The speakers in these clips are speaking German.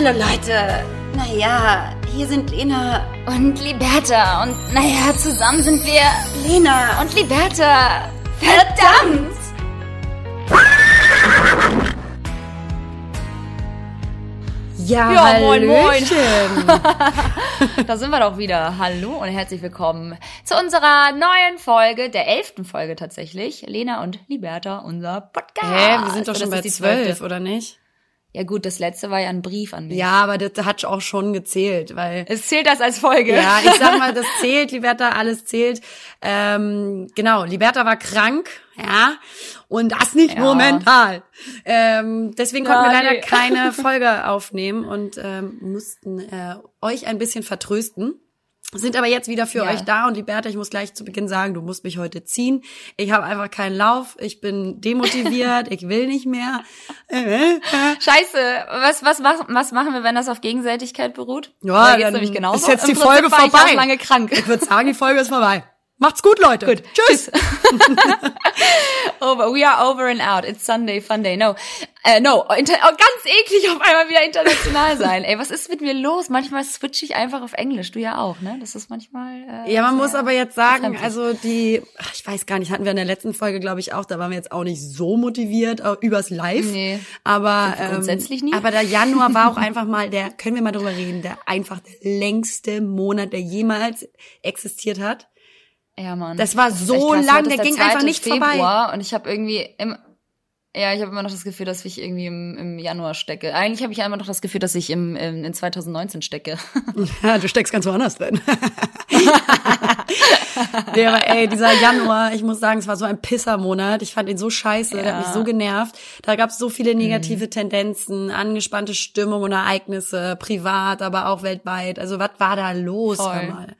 Hallo Leute. Naja, hier sind Lena und Liberta. Und naja, zusammen sind wir Lena und Liberta. Verdammt! Ja, ja moin, moin. da sind wir doch wieder. Hallo und herzlich willkommen zu unserer neuen Folge, der elften Folge tatsächlich. Lena und Liberta, unser Podcast. Hä, wir sind doch schon bei zwölf, oder nicht? Ja gut, das letzte war ja ein Brief an mich. Ja, aber das hat auch schon gezählt, weil es zählt das als Folge. Ja, ich sag mal, das zählt, Liberta, alles zählt. Ähm, genau, Liberta war krank, ja, und das nicht ja. nur mental. Ähm, deswegen konnten ja, wir leider nee. keine Folge aufnehmen und ähm, mussten äh, euch ein bisschen vertrösten. Sind aber jetzt wieder für ja. euch da und Liberta, ich muss gleich zu Beginn sagen, du musst mich heute ziehen. Ich habe einfach keinen Lauf, ich bin demotiviert, ich will nicht mehr. Scheiße, was, was, was, was machen wir, wenn das auf Gegenseitigkeit beruht? Ja, dann nämlich genauso. ist jetzt die Folge vorbei. Ich lange krank. Ich würde sagen, die Folge ist vorbei. Macht's gut, Leute. Gut. Tschüss. over. We are over and out. It's Sunday, fun day. No. Äh, no. Inter oh, ganz eklig auf einmal wieder international sein. Ey, was ist mit mir los? Manchmal switche ich einfach auf Englisch. Du ja auch, ne? Das ist manchmal. Äh, ja, man muss aber jetzt sagen, also die, ich weiß gar nicht, hatten wir in der letzten Folge, glaube ich, auch, da waren wir jetzt auch nicht so motiviert übers Live. Nee. Aber ähm, grundsätzlich nie. Aber der Januar war auch einfach mal der, können wir mal drüber reden, der einfach der längste Monat, der jemals existiert hat. Ja, Mann. Das war das so lang, der, der ging einfach nicht Februar vorbei. Und ich habe irgendwie im, ja, ich habe immer noch das Gefühl, dass ich irgendwie im, im Januar stecke. Eigentlich habe ich immer noch das Gefühl, dass ich im, im in 2019 stecke. Ja, du steckst ganz woanders drin. nee, aber ey, dieser Januar, ich muss sagen, es war so ein Pissermonat. Ich fand ihn so scheiße, ja. der hat mich so genervt. Da gab es so viele negative mhm. Tendenzen, angespannte Stimmung und Ereignisse, privat, aber auch weltweit. Also was war da los? Voll. Mal.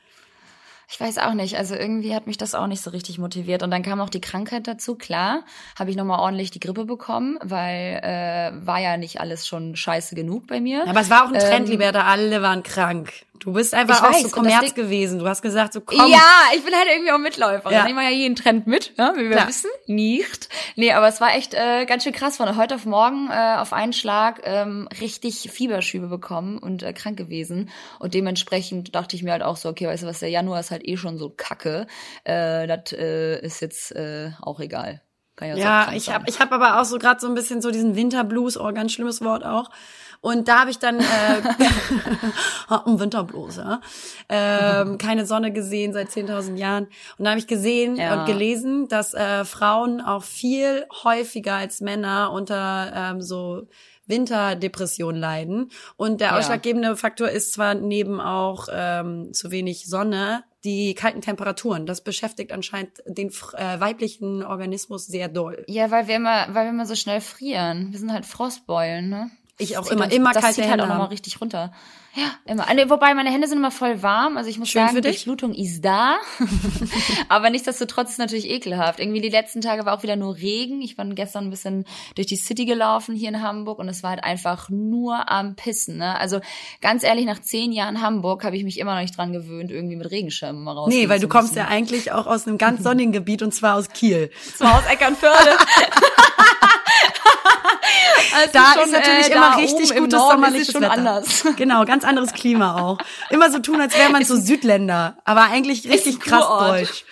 Ich weiß auch nicht. Also irgendwie hat mich das auch nicht so richtig motiviert. Und dann kam auch die Krankheit dazu. Klar, habe ich nochmal ordentlich die Grippe bekommen, weil äh, war ja nicht alles schon scheiße genug bei mir. Aber es war auch ein Trend, ähm, Liberta. Alle waren krank. Du bist einfach auch weiß, so Kommerz gewesen. Du hast gesagt, so komm. Ja, ich bin halt irgendwie auch Mitläufer. Ja. Ich mache ja jeden Trend mit, ja, wie wir Klar. wissen. Nicht. Nee, aber es war echt äh, ganz schön krass. Von heute auf morgen äh, auf einen Schlag ähm, richtig Fieberschübe bekommen und äh, krank gewesen. Und dementsprechend dachte ich mir halt auch so, okay, weißt du was, der Januar ist halt eh schon so kacke. Äh, das äh, ist jetzt äh, auch egal. Kann ja, ja ich habe ich hab aber auch so gerade so ein bisschen so diesen Winterblues, oh, ganz schlimmes Wort auch. Und da habe ich dann äh, im Winterblues, ja, ähm, keine Sonne gesehen seit 10.000 Jahren. Und da habe ich gesehen ja. und gelesen, dass äh, Frauen auch viel häufiger als Männer unter ähm, so Winterdepression leiden. Und der ausschlaggebende Faktor ist zwar neben auch ähm, zu wenig Sonne, die kalten Temperaturen. Das beschäftigt anscheinend den äh, weiblichen Organismus sehr doll. Ja, weil wir immer, weil wir immer so schnell frieren. Wir sind halt Frostbeulen, ne? Ich auch immer, uns, immer das kalte zieht halt auch nochmal richtig runter. Ja, immer. Wobei meine Hände sind immer voll warm. Also ich muss Schön sagen, die Flutung ist da. Aber nichtsdestotrotz ist natürlich ekelhaft. Irgendwie die letzten Tage war auch wieder nur Regen. Ich war gestern ein bisschen durch die City gelaufen hier in Hamburg und es war halt einfach nur am Pissen. Ne? Also ganz ehrlich, nach zehn Jahren Hamburg habe ich mich immer noch nicht dran gewöhnt, irgendwie mit Regenschirmen mal raus. Nee, weil du kommst ja eigentlich auch aus einem ganz sonnigen Gebiet und zwar aus Kiel. Zwar aus Eckernförde. Also da schon, ist natürlich äh, immer richtig gutes sommerliches schon Wetter. anders. Genau, ganz anderes Klima auch. Immer so tun, als wäre man so Südländer, aber eigentlich richtig krass deutsch.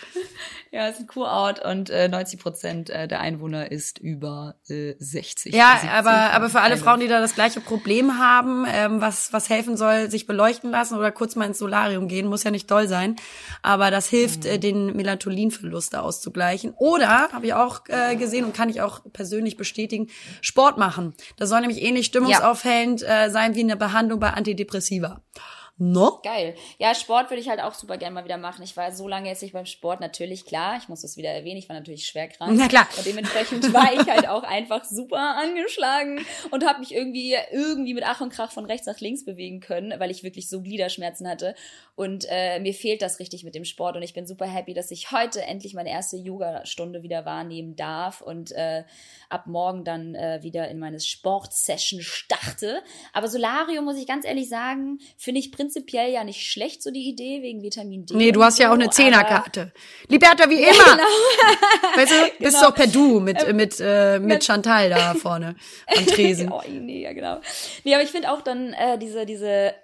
Ja, es ist ein Kurort und äh, 90 Prozent äh, der Einwohner ist über äh, 60. Ja, 70, aber, aber für alle Frauen, die da das gleiche Problem haben, ähm, was, was helfen soll, sich beleuchten lassen oder kurz mal ins Solarium gehen, muss ja nicht doll sein. Aber das hilft, mhm. äh, den Melatoninverlust auszugleichen. Oder, habe ich auch äh, gesehen und kann ich auch persönlich bestätigen, Sport machen. Das soll nämlich ähnlich stimmungsaufhellend äh, sein wie eine Behandlung bei Antidepressiva. No? Geil. Ja, Sport würde ich halt auch super gerne mal wieder machen. Ich war so lange jetzt nicht beim Sport, natürlich, klar. Ich muss das wieder erwähnen. Ich war natürlich schwer krank. Na klar. Und dementsprechend war ich halt auch einfach super angeschlagen und habe mich irgendwie, irgendwie mit Ach und Krach von rechts nach links bewegen können, weil ich wirklich so Gliederschmerzen hatte. Und äh, mir fehlt das richtig mit dem Sport. Und ich bin super happy, dass ich heute endlich meine erste Yoga-Stunde wieder wahrnehmen darf und äh, ab morgen dann äh, wieder in meine Sportsession starte. Aber Solarium, muss ich ganz ehrlich sagen, finde ich prinzipiell prinzipiell ja nicht schlecht, so die Idee, wegen Vitamin D. Nee, du hast ja auch eine Zehnerkarte. Liberta, wie immer. Ja, genau. Weißt du, bist genau. du auch per Du mit, ähm, mit, äh, mit Chantal da vorne am Tresen. oh, nee, ja, genau. Nee, aber ich finde auch dann äh, diese, diese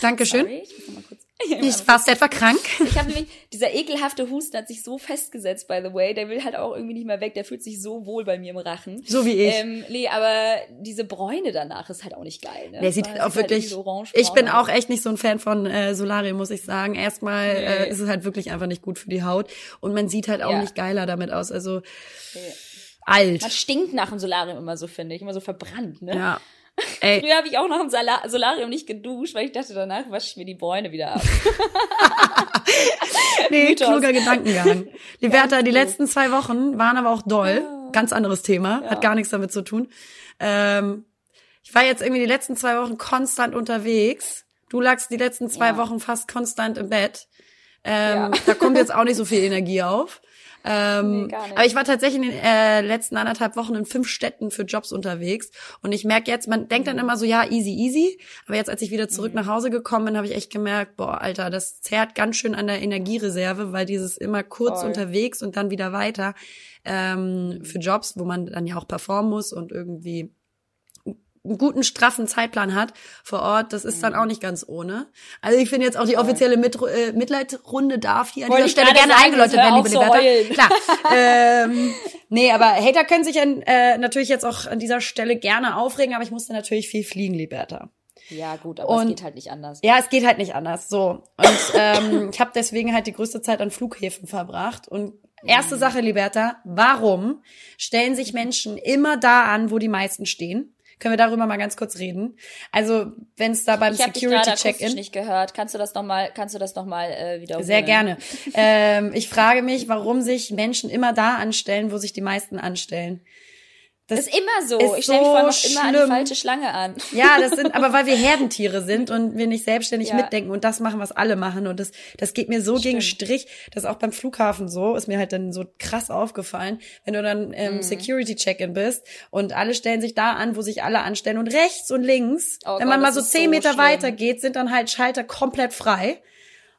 Dankeschön. Sorry, ich muss mal kurz ich warst etwa krank? Ich habe nämlich, dieser ekelhafte Husten hat sich so festgesetzt, by the way. Der will halt auch irgendwie nicht mehr weg. Der fühlt sich so wohl bei mir im Rachen. So wie ich. Ähm, nee, aber diese Bräune danach ist halt auch nicht geil. Ne? Der sieht halt auch wirklich. Halt ich bin auch echt nicht so ein Fan von äh, Solarium, muss ich sagen. Erstmal nee. äh, ist es halt wirklich einfach nicht gut für die Haut. Und man sieht halt auch ja. nicht geiler damit aus. Also nee. alt. Man stinkt nach dem Solarium immer so, finde ich. Immer so verbrannt, ne? Ja. Ey. Früher habe ich auch nach dem Solarium nicht geduscht, weil ich dachte, danach wasche ich mir die Bräune wieder ab. nee, Mythos. kluger Gedankengang. Liberta, die letzten zwei Wochen waren aber auch doll. Ja. Ganz anderes Thema, ja. hat gar nichts damit zu tun. Ähm, ich war jetzt irgendwie die letzten zwei Wochen konstant unterwegs. Du lagst die letzten zwei ja. Wochen fast konstant im Bett. Ähm, Da kommt jetzt auch nicht so viel Energie auf. Ähm, nee, aber ich war tatsächlich in den äh, letzten anderthalb Wochen in fünf Städten für Jobs unterwegs und ich merke jetzt, man denkt dann mhm. immer so, ja, easy, easy. Aber jetzt, als ich wieder zurück mhm. nach Hause gekommen bin, habe ich echt gemerkt, boah, Alter, das zerrt ganz schön an der Energiereserve, weil dieses immer kurz Voll. unterwegs und dann wieder weiter ähm, für Jobs, wo man dann ja auch performen muss und irgendwie einen guten, straffen Zeitplan hat vor Ort, das ist dann mhm. auch nicht ganz ohne. Also ich finde jetzt auch die offizielle Mit äh, Mitleidrunde darf hier an dieser Stelle gerne sagen, eingeläutet werden, liebe so Liberta. Klar. ähm, nee, aber Hater können sich an, äh, natürlich jetzt auch an dieser Stelle gerne aufregen, aber ich musste natürlich viel fliegen, Liberta. Ja, gut, aber und, es geht halt nicht anders. Ja, es geht halt nicht anders. So. Und ähm, ich habe deswegen halt die größte Zeit an Flughäfen verbracht. Und erste mhm. Sache, Liberta, warum stellen sich Menschen immer da an, wo die meisten stehen? Können wir darüber mal ganz kurz reden? Also, wenn es da beim Security Check-in nicht gehört, kannst du das noch mal, kannst du das noch mal äh, wiederholen? Sehr gerne. ähm, ich frage mich, warum sich Menschen immer da anstellen, wo sich die meisten anstellen. Das ist immer so. Ist ich stelle mich vor noch immer an die falsche Schlange an. Ja, das sind, aber weil wir Herdentiere sind und wir nicht selbstständig ja. mitdenken und das machen, was alle machen. Und das, das geht mir so Stimmt. gegen Strich. Das ist auch beim Flughafen so, ist mir halt dann so krass aufgefallen, wenn du dann im mhm. Security-Check-In bist und alle stellen sich da an, wo sich alle anstellen. Und rechts und links, oh wenn Gott, man mal so zehn so Meter schlimm. weiter geht, sind dann halt Schalter komplett frei.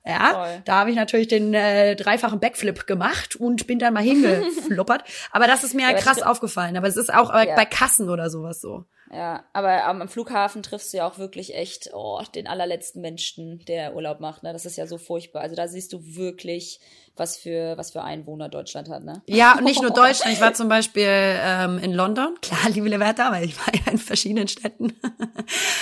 Ja, Toll. da habe ich natürlich den äh, dreifachen Backflip gemacht und bin dann mal hingefluppert. aber das ist mir ja, krass aufgefallen. Aber es ist auch ja. bei Kassen oder sowas so. Ja, aber am Flughafen triffst du ja auch wirklich echt oh, den allerletzten Menschen, der Urlaub macht. Ne? Das ist ja so furchtbar. Also da siehst du wirklich, was für was für Einwohner Deutschland hat. Ne? Ja, und nicht nur Deutschland. Ich war zum Beispiel ähm, in London. Klar, liebe Leverta, weil ich war ja in verschiedenen Städten.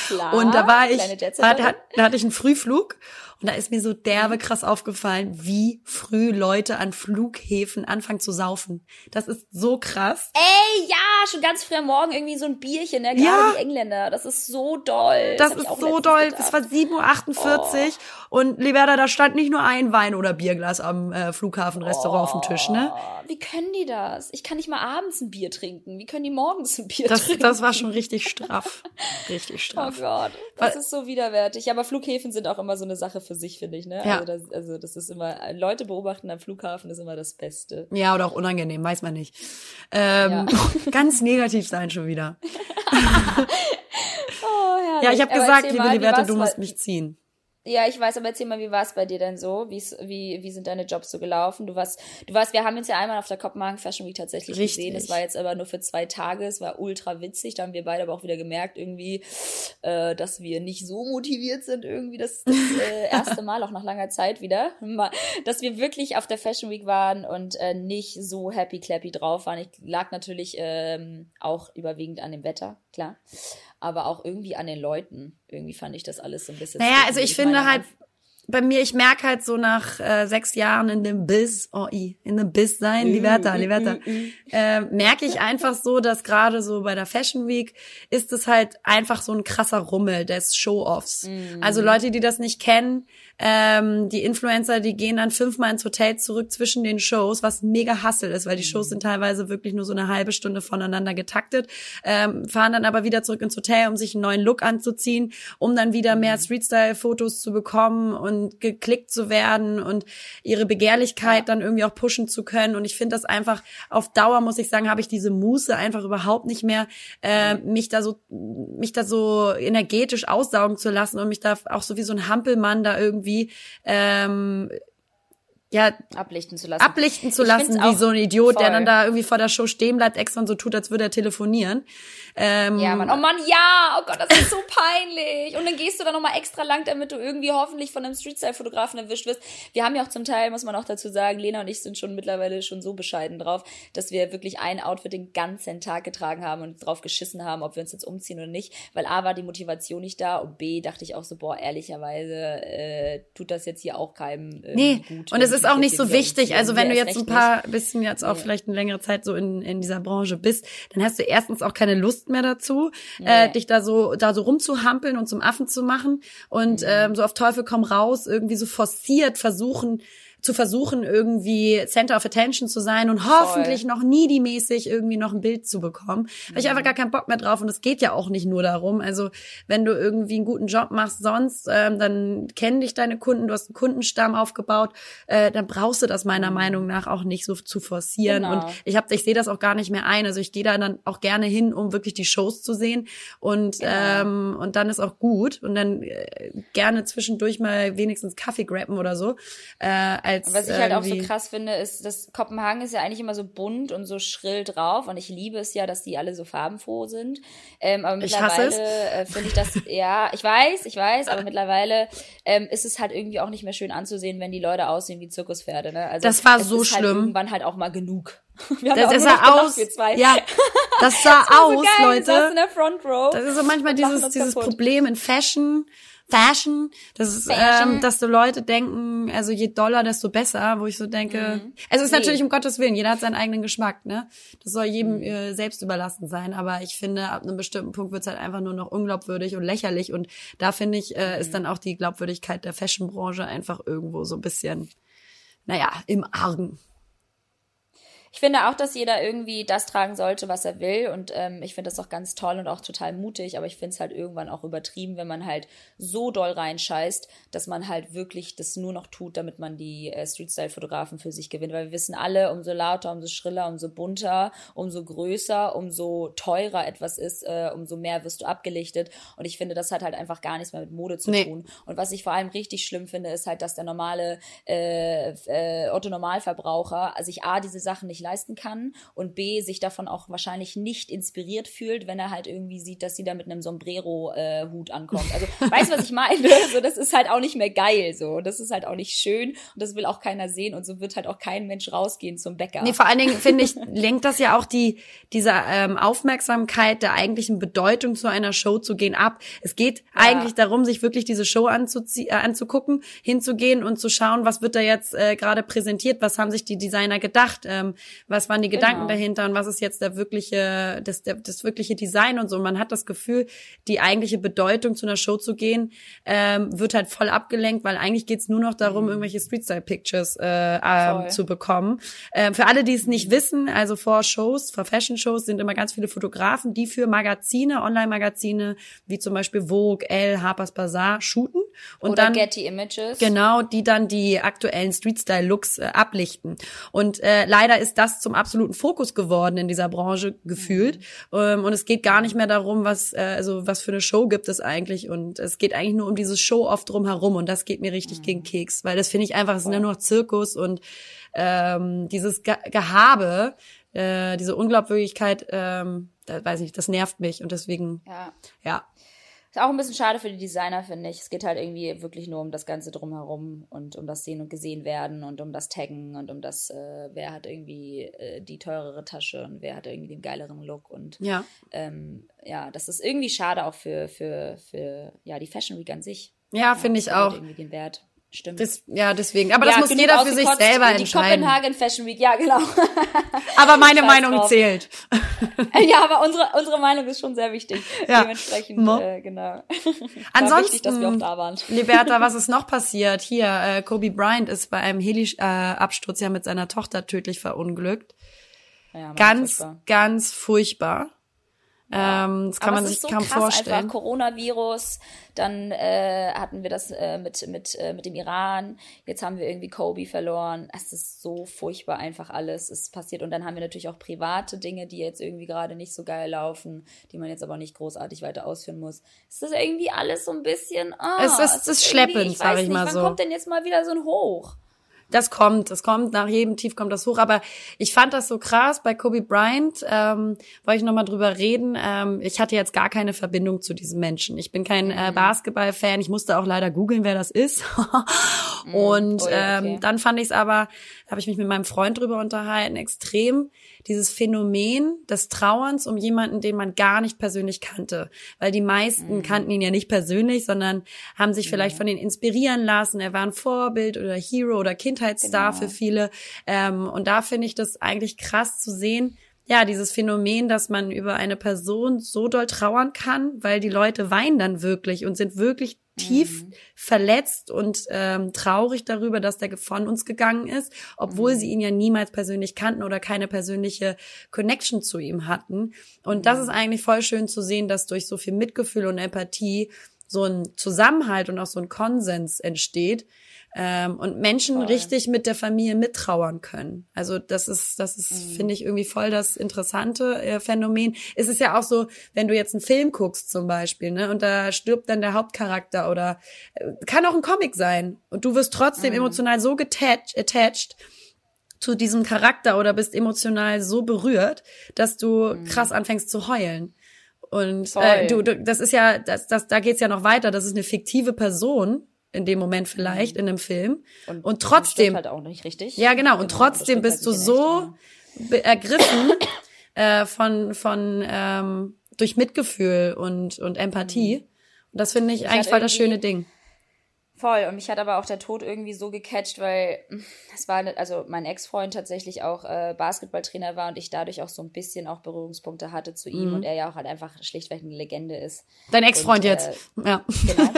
Klar, und da war ich, da, da hatte ich einen Frühflug und da ist mir so derbe mhm. krass aufgefallen, wie früh Leute an Flughäfen anfangen zu saufen. Das ist so krass. Ey, ja, schon ganz früh am Morgen irgendwie so ein Bierchen, ne? Gerade ja. die Engländer. Das ist so doll. Das, das ist so doll. Es war 7.48 Uhr oh. und Liberta, da stand nicht nur ein Wein- oder Bierglas am äh, Flughafenrestaurant oh. auf dem Tisch, ne? Oh, wie können die das? Ich kann nicht mal abends ein Bier trinken. Wie können die morgens ein Bier das, trinken? Das war schon richtig straff. richtig straff. Oh Gott, das Weil, ist so widerwärtig. Ja, aber Flughäfen sind auch immer so eine Sache für sich, finde ich. Ne? Ja. Also, das, also das ist immer, Leute beobachten am Flughafen ist immer das Beste. Ja, oder auch unangenehm, weiß man nicht. Ähm, ja. ganz negativ sein schon wieder. oh, ja, ich habe gesagt, liebe Liberta, du musst mich ziehen. Ja, ich weiß, aber erzähl mal, wie war es bei dir denn so? Wie's, wie, wie sind deine Jobs so gelaufen? Du warst, du warst, wir haben uns ja einmal auf der Kopenhagen Fashion Week tatsächlich Richtig. gesehen. Das war jetzt aber nur für zwei Tage. Es war ultra witzig. Da haben wir beide aber auch wieder gemerkt, irgendwie, äh, dass wir nicht so motiviert sind, irgendwie das, das äh, erste Mal, auch nach langer Zeit wieder. Dass wir wirklich auf der Fashion Week waren und äh, nicht so happy clappy drauf waren. Ich lag natürlich ähm, auch überwiegend an dem Wetter, klar aber auch irgendwie an den Leuten. Irgendwie fand ich das alles so ein bisschen. Naja, also ich finde halt, bei mir, ich merke halt so nach äh, sechs Jahren in dem Biz, oh, i, in dem Biz sein, die Werte, die Werte, äh, merke ich einfach so, dass gerade so bei der Fashion Week ist es halt einfach so ein krasser Rummel des Show-Offs. Mm. Also Leute, die das nicht kennen, ähm, die Influencer, die gehen dann fünfmal ins Hotel zurück zwischen den Shows, was mega Hassel ist, weil die Shows sind teilweise wirklich nur so eine halbe Stunde voneinander getaktet, ähm, fahren dann aber wieder zurück ins Hotel, um sich einen neuen Look anzuziehen, um dann wieder mehr Streetstyle-Fotos zu bekommen und geklickt zu werden und ihre Begehrlichkeit dann irgendwie auch pushen zu können. Und ich finde das einfach auf Dauer, muss ich sagen, habe ich diese Muße einfach überhaupt nicht mehr, äh, mich da so, mich da so energetisch aussaugen zu lassen und mich da auch so wie so ein Hampelmann da irgendwie ähm, ja, ablichten zu lassen. Ablichten zu lassen, wie so ein Idiot, voll. der dann da irgendwie vor der Show stehen bleibt, extra und so tut, als würde er telefonieren. Ähm, ja, Mann. Oh Mann, ja. Oh Gott, das ist so peinlich. Und dann gehst du da nochmal extra lang, damit du irgendwie hoffentlich von einem Streetstyle-Fotografen erwischt wirst. Wir haben ja auch zum Teil, muss man auch dazu sagen, Lena und ich sind schon mittlerweile schon so bescheiden drauf, dass wir wirklich ein Outfit den ganzen Tag getragen haben und drauf geschissen haben, ob wir uns jetzt umziehen oder nicht. Weil A war die Motivation nicht da und B dachte ich auch so, boah, ehrlicherweise äh, tut das jetzt hier auch keinem äh, nee. gut. Und es ist auch nicht so wichtig. Also wenn du jetzt ein paar bisschen jetzt auch nee. vielleicht eine längere Zeit so in, in dieser Branche bist, dann hast du erstens auch keine Lust mehr dazu, nee. äh, dich da so da so rumzuhampeln und zum Affen zu machen und mhm. ähm, so auf Teufel komm raus irgendwie so forciert versuchen zu versuchen, irgendwie Center of Attention zu sein und hoffentlich Voll. noch needy-mäßig irgendwie noch ein Bild zu bekommen. Mhm. Weil ich einfach gar keinen Bock mehr drauf und es geht ja auch nicht nur darum. Also wenn du irgendwie einen guten Job machst sonst, ähm, dann kennen dich deine Kunden, du hast einen Kundenstamm aufgebaut, äh, dann brauchst du das meiner mhm. Meinung nach auch nicht so zu forcieren. Genau. Und ich habe, ich sehe das auch gar nicht mehr ein. Also ich gehe da dann auch gerne hin, um wirklich die Shows zu sehen und genau. ähm, und dann ist auch gut und dann äh, gerne zwischendurch mal wenigstens Kaffee grappen oder so. Äh, als Was ich halt auch so krass finde, ist, dass Kopenhagen ist ja eigentlich immer so bunt und so schrill drauf und ich liebe es ja, dass die alle so farbenfroh sind. Ähm, aber mittlerweile äh, finde ich das, ja, ich weiß, ich weiß, aber mittlerweile ähm, ist es halt irgendwie auch nicht mehr schön anzusehen, wenn die Leute aussehen wie Zirkuspferde. Ne? Also das war so ist halt schlimm. Halt irgendwann halt auch mal genug. Wir haben das, das sah aus, ja, das sah das aus, so Leute. in der Front Row. Das ist so manchmal dieses, dieses Problem in Fashion Fashion, das ist, Fashion. Ähm, dass so Leute denken, also je doller, desto besser, wo ich so denke. Mhm. Es ist nee. natürlich um Gottes Willen, jeder hat seinen eigenen Geschmack, ne? Das soll jedem mhm. äh, selbst überlassen sein. Aber ich finde, ab einem bestimmten Punkt wird's halt einfach nur noch unglaubwürdig und lächerlich. Und da finde ich, äh, mhm. ist dann auch die Glaubwürdigkeit der Fashionbranche einfach irgendwo so ein bisschen, naja, im Argen ich finde auch, dass jeder irgendwie das tragen sollte, was er will. Und ähm, ich finde das auch ganz toll und auch total mutig. Aber ich finde es halt irgendwann auch übertrieben, wenn man halt so doll reinscheißt, dass man halt wirklich das nur noch tut, damit man die äh, Streetstyle-Fotografen für sich gewinnt. Weil wir wissen alle, umso lauter, umso schriller, umso bunter, umso größer, umso teurer etwas ist, äh, umso mehr wirst du abgelichtet. Und ich finde, das hat halt einfach gar nichts mehr mit Mode zu nee. tun. Und was ich vor allem richtig schlimm finde, ist halt, dass der normale äh, äh, Otto-Normalverbraucher sich A, diese Sachen nicht leisten kann und B, sich davon auch wahrscheinlich nicht inspiriert fühlt, wenn er halt irgendwie sieht, dass sie da mit einem Sombrero-Hut äh, ankommt. Also, weißt du, was ich meine? So, das ist halt auch nicht mehr geil, so. Das ist halt auch nicht schön und das will auch keiner sehen und so wird halt auch kein Mensch rausgehen zum Bäcker. Nee, vor allen Dingen, finde ich, lenkt das ja auch die, diese ähm, Aufmerksamkeit der eigentlichen Bedeutung zu einer Show zu gehen ab. Es geht ja. eigentlich darum, sich wirklich diese Show anzuzie äh, anzugucken, hinzugehen und zu schauen, was wird da jetzt äh, gerade präsentiert, was haben sich die Designer gedacht, ähm, was waren die Gedanken genau. dahinter und was ist jetzt der wirkliche, das, der, das wirkliche Design und so. Und man hat das Gefühl, die eigentliche Bedeutung zu einer Show zu gehen, ähm, wird halt voll abgelenkt, weil eigentlich geht's nur noch darum, mhm. irgendwelche Street-Style-Pictures äh, äh, zu bekommen. Ähm, für alle, die es nicht wissen, also vor Shows, vor Fashion-Shows sind immer ganz viele Fotografen, die für Magazine, Online-Magazine, wie zum Beispiel Vogue, Elle, Harper's Bazaar, shooten. Und Oder dann, Getty Images. Genau, die dann die aktuellen Street-Style-Looks äh, ablichten. Und äh, leider ist das zum absoluten Fokus geworden in dieser Branche gefühlt. Mhm. Und es geht gar nicht mehr darum, was, äh, also was für eine Show gibt es eigentlich. Und es geht eigentlich nur um dieses Show-off drumherum. Und das geht mir richtig mhm. gegen Keks, weil das finde ich einfach, es sind ja nur noch Zirkus und ähm, dieses Ge Gehabe, äh, diese Unglaubwürdigkeit, ähm, da weiß ich, das nervt mich und deswegen, ja. ja. Ist auch ein bisschen schade für die Designer, finde ich. Es geht halt irgendwie wirklich nur um das Ganze drumherum und um das Sehen und Gesehen werden und um das Taggen und um das, äh, wer hat irgendwie äh, die teurere Tasche und wer hat irgendwie den geileren Look. Und ja, ähm, ja das ist irgendwie schade auch für, für, für ja, die Fashion Week an sich. Ja, finde ich auch. Irgendwie den Wert. Stimmt. Das, ja, deswegen. Aber ja, das muss jeder für sich selber die entscheiden. Die Kopenhagen Fashion Week, ja, genau. aber meine Meinung drauf. zählt. ja, aber unsere, unsere Meinung ist schon sehr wichtig. Ja. Dementsprechend, Mo. äh, genau. Ansonsten, wichtig, dass wir auch da waren. Liberta, was ist noch passiert? Hier, äh, Kobe Bryant ist bei einem Heli-Absturz ja mit seiner Tochter tödlich verunglückt. Ja, ganz, furchtbar. ganz furchtbar. Ähm, das kann Aber man sich so kaum krass, vorstellen. Einfach Coronavirus, dann äh, hatten wir das äh, mit, mit, äh, mit dem Iran, jetzt haben wir irgendwie Kobe verloren. Es ist so furchtbar einfach alles, ist passiert. Und dann haben wir natürlich auch private Dinge, die jetzt irgendwie gerade nicht so geil laufen, die man jetzt aber nicht großartig weiter ausführen muss. Es ist irgendwie alles so ein bisschen. Ah, es ist, es ist schleppend, sag ich mal nicht, so. Wann kommt denn jetzt mal wieder so ein Hoch? Das kommt, das kommt, nach jedem Tief kommt das hoch. Aber ich fand das so krass bei Kobe Bryant, ähm, wollte ich nochmal drüber reden. Ähm, ich hatte jetzt gar keine Verbindung zu diesem Menschen. Ich bin kein äh, mhm. Basketball-Fan. Ich musste auch leider googeln, wer das ist. Mhm. Und oh, ähm, dann fand ich es aber, habe ich mich mit meinem Freund drüber unterhalten, extrem dieses Phänomen des Trauerns um jemanden, den man gar nicht persönlich kannte. Weil die meisten mhm. kannten ihn ja nicht persönlich, sondern haben sich vielleicht mhm. von ihm inspirieren lassen. Er war ein Vorbild oder Hero oder Kindheitsstar genau. für viele. Ähm, und da finde ich das eigentlich krass zu sehen, ja, dieses Phänomen, dass man über eine Person so doll trauern kann, weil die Leute weinen dann wirklich und sind wirklich tief mhm. verletzt und ähm, traurig darüber, dass der von uns gegangen ist, obwohl mhm. sie ihn ja niemals persönlich kannten oder keine persönliche Connection zu ihm hatten. Und mhm. das ist eigentlich voll schön zu sehen, dass durch so viel Mitgefühl und Empathie so ein Zusammenhalt und auch so ein Konsens entsteht, ähm, und Menschen voll. richtig mit der Familie mittrauern können. Also das ist, das ist, mhm. finde ich, irgendwie voll das interessante äh, Phänomen. Es ist ja auch so, wenn du jetzt einen Film guckst zum Beispiel, ne, und da stirbt dann der Hauptcharakter oder äh, kann auch ein Comic sein und du wirst trotzdem mhm. emotional so getached, attached zu diesem Charakter oder bist emotional so berührt, dass du mhm. krass anfängst zu heulen. Und äh, du, du, das ist ja, das, das, da geht's ja noch weiter. Das ist eine fiktive Person, in dem Moment vielleicht mhm. in einem Film. Und, und trotzdem. halt auch nicht richtig. Ja, genau. Und genau, trotzdem bist halt du so echt, ergriffen äh, von, von ähm, durch Mitgefühl und, und Empathie. Mhm. Und das finde ich, ich eigentlich voll das schöne Ding. Voll. Und mich hat aber auch der Tod irgendwie so gecatcht, weil es war, also mein Ex-Freund tatsächlich auch äh, Basketballtrainer war und ich dadurch auch so ein bisschen auch Berührungspunkte hatte zu ihm mhm. und er ja auch halt einfach schlichtweg eine Legende ist. Dein Ex-Freund äh, jetzt. Ja. Genau.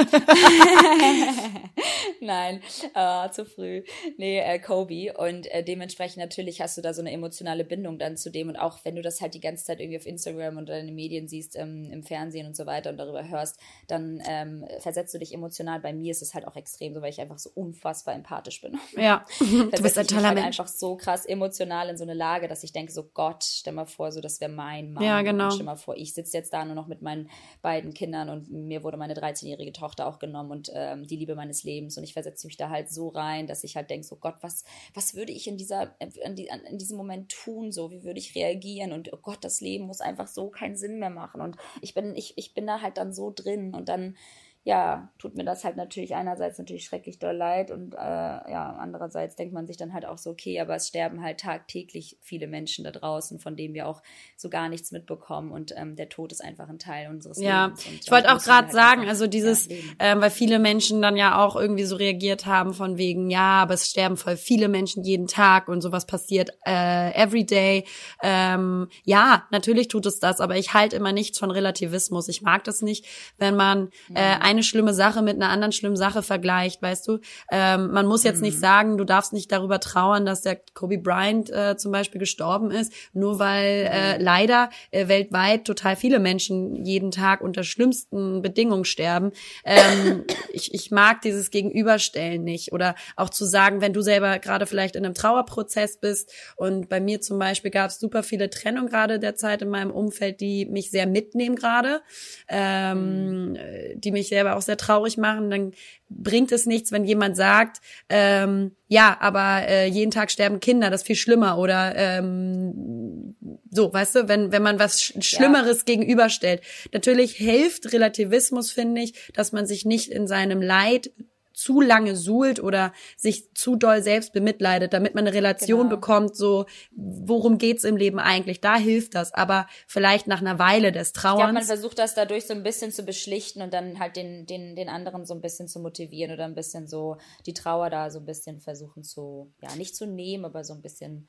Nein, äh, zu früh. Nee, äh, Kobe. Und äh, dementsprechend natürlich hast du da so eine emotionale Bindung dann zu dem. Und auch wenn du das halt die ganze Zeit irgendwie auf Instagram und in den Medien siehst, ähm, im Fernsehen und so weiter und darüber hörst, dann ähm, versetzt du dich emotional. Bei mir ist es halt auch extrem so, weil ich einfach so unfassbar empathisch bin. Ja, du bist ein toller halt Mensch. einfach so krass emotional in so eine Lage, dass ich denke, so Gott, stell mal vor, so das wäre mein Mann. Ja, genau. Und stell mal vor, ich sitze jetzt da nur noch mit meinen beiden Kindern und mir wurde meine 13-jährige Tochter auch genommen und ähm, die Liebe meines Lebens und ich versetze mich da halt so rein, dass ich halt denke, so Gott, was, was würde ich in dieser, in, die, in diesem Moment tun, so, wie würde ich reagieren und oh Gott, das Leben muss einfach so keinen Sinn mehr machen und ich bin, ich, ich bin da halt dann so drin und dann ja, tut mir das halt natürlich einerseits natürlich schrecklich doll leid und äh, ja, andererseits denkt man sich dann halt auch so, okay, aber es sterben halt tagtäglich viele Menschen da draußen, von denen wir auch so gar nichts mitbekommen und ähm, der Tod ist einfach ein Teil unseres ja, Lebens. Ja, ich wollte auch gerade halt sagen, also dieses, ja, ähm, weil viele Menschen dann ja auch irgendwie so reagiert haben von wegen, ja, aber es sterben voll viele Menschen jeden Tag und sowas passiert äh, every day. Ähm, ja, natürlich tut es das, aber ich halte immer nichts von Relativismus. Ich mag das nicht, wenn man äh, eine schlimme Sache mit einer anderen schlimmen Sache vergleicht, weißt du? Ähm, man muss jetzt mhm. nicht sagen, du darfst nicht darüber trauern, dass der Kobe Bryant äh, zum Beispiel gestorben ist, nur weil äh, mhm. leider äh, weltweit total viele Menschen jeden Tag unter schlimmsten Bedingungen sterben. Ähm, ich, ich mag dieses Gegenüberstellen nicht. Oder auch zu sagen, wenn du selber gerade vielleicht in einem Trauerprozess bist und bei mir zum Beispiel gab es super viele Trennungen gerade derzeit in meinem Umfeld, die mich sehr mitnehmen gerade, ähm, mhm. die mich sehr selber auch sehr traurig machen, dann bringt es nichts, wenn jemand sagt, ähm, ja, aber äh, jeden Tag sterben Kinder, das ist viel schlimmer oder ähm, so, weißt du, wenn wenn man was Schlimmeres ja. gegenüberstellt. Natürlich hilft Relativismus, finde ich, dass man sich nicht in seinem Leid zu lange suhlt oder sich zu doll selbst bemitleidet, damit man eine Relation genau. bekommt, so worum geht's im Leben eigentlich? Da hilft das, aber vielleicht nach einer Weile des Trauerns. Glaube, man versucht das dadurch so ein bisschen zu beschlichten und dann halt den den den anderen so ein bisschen zu motivieren oder ein bisschen so die Trauer da so ein bisschen versuchen zu ja, nicht zu nehmen, aber so ein bisschen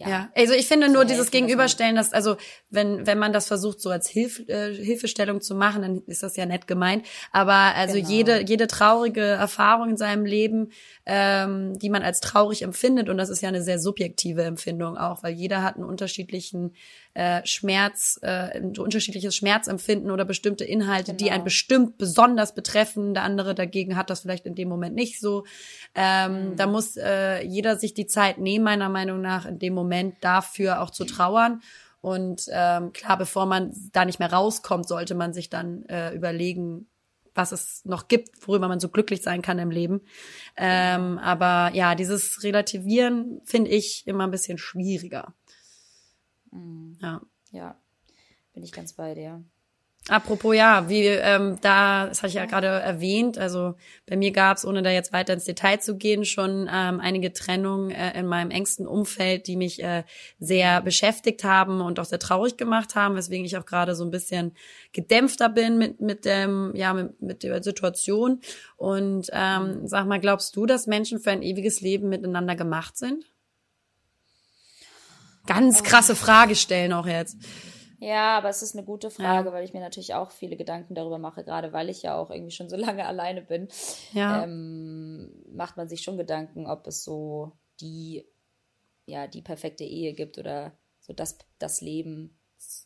ja, ja, also ich finde nur dieses Gegenüberstellen, dass also wenn wenn man das versucht so als Hilf, äh, Hilfestellung zu machen, dann ist das ja nett gemeint. Aber also genau. jede jede traurige Erfahrung in seinem Leben, ähm, die man als traurig empfindet, und das ist ja eine sehr subjektive Empfindung auch, weil jeder hat einen unterschiedlichen äh, Schmerz, äh, unterschiedliches Schmerzempfinden oder bestimmte Inhalte, genau. die einen bestimmt besonders betreffen. Der andere dagegen hat das vielleicht in dem Moment nicht so. Ähm, mhm. Da muss äh, jeder sich die Zeit nehmen, meiner Meinung nach, in dem Moment dafür auch zu trauern. Und ähm, klar, bevor man da nicht mehr rauskommt, sollte man sich dann äh, überlegen, was es noch gibt, worüber man so glücklich sein kann im Leben. Ähm, aber ja, dieses Relativieren finde ich immer ein bisschen schwieriger. Mhm. Ja. Ja, bin ich ganz bei dir. Apropos ja, wie ähm, da, das hatte ich ja gerade erwähnt, also bei mir gab es, ohne da jetzt weiter ins Detail zu gehen, schon ähm, einige Trennungen äh, in meinem engsten Umfeld, die mich äh, sehr beschäftigt haben und auch sehr traurig gemacht haben, weswegen ich auch gerade so ein bisschen gedämpfter bin mit mit dem ja mit, mit der Situation. Und ähm, sag mal, glaubst du, dass Menschen für ein ewiges Leben miteinander gemacht sind? Ganz krasse Frage stellen auch jetzt. Ja, aber es ist eine gute Frage, ja. weil ich mir natürlich auch viele Gedanken darüber mache, gerade weil ich ja auch irgendwie schon so lange alleine bin. Ja. Ähm, macht man sich schon Gedanken, ob es so die, ja, die perfekte Ehe gibt oder so das, das Leben,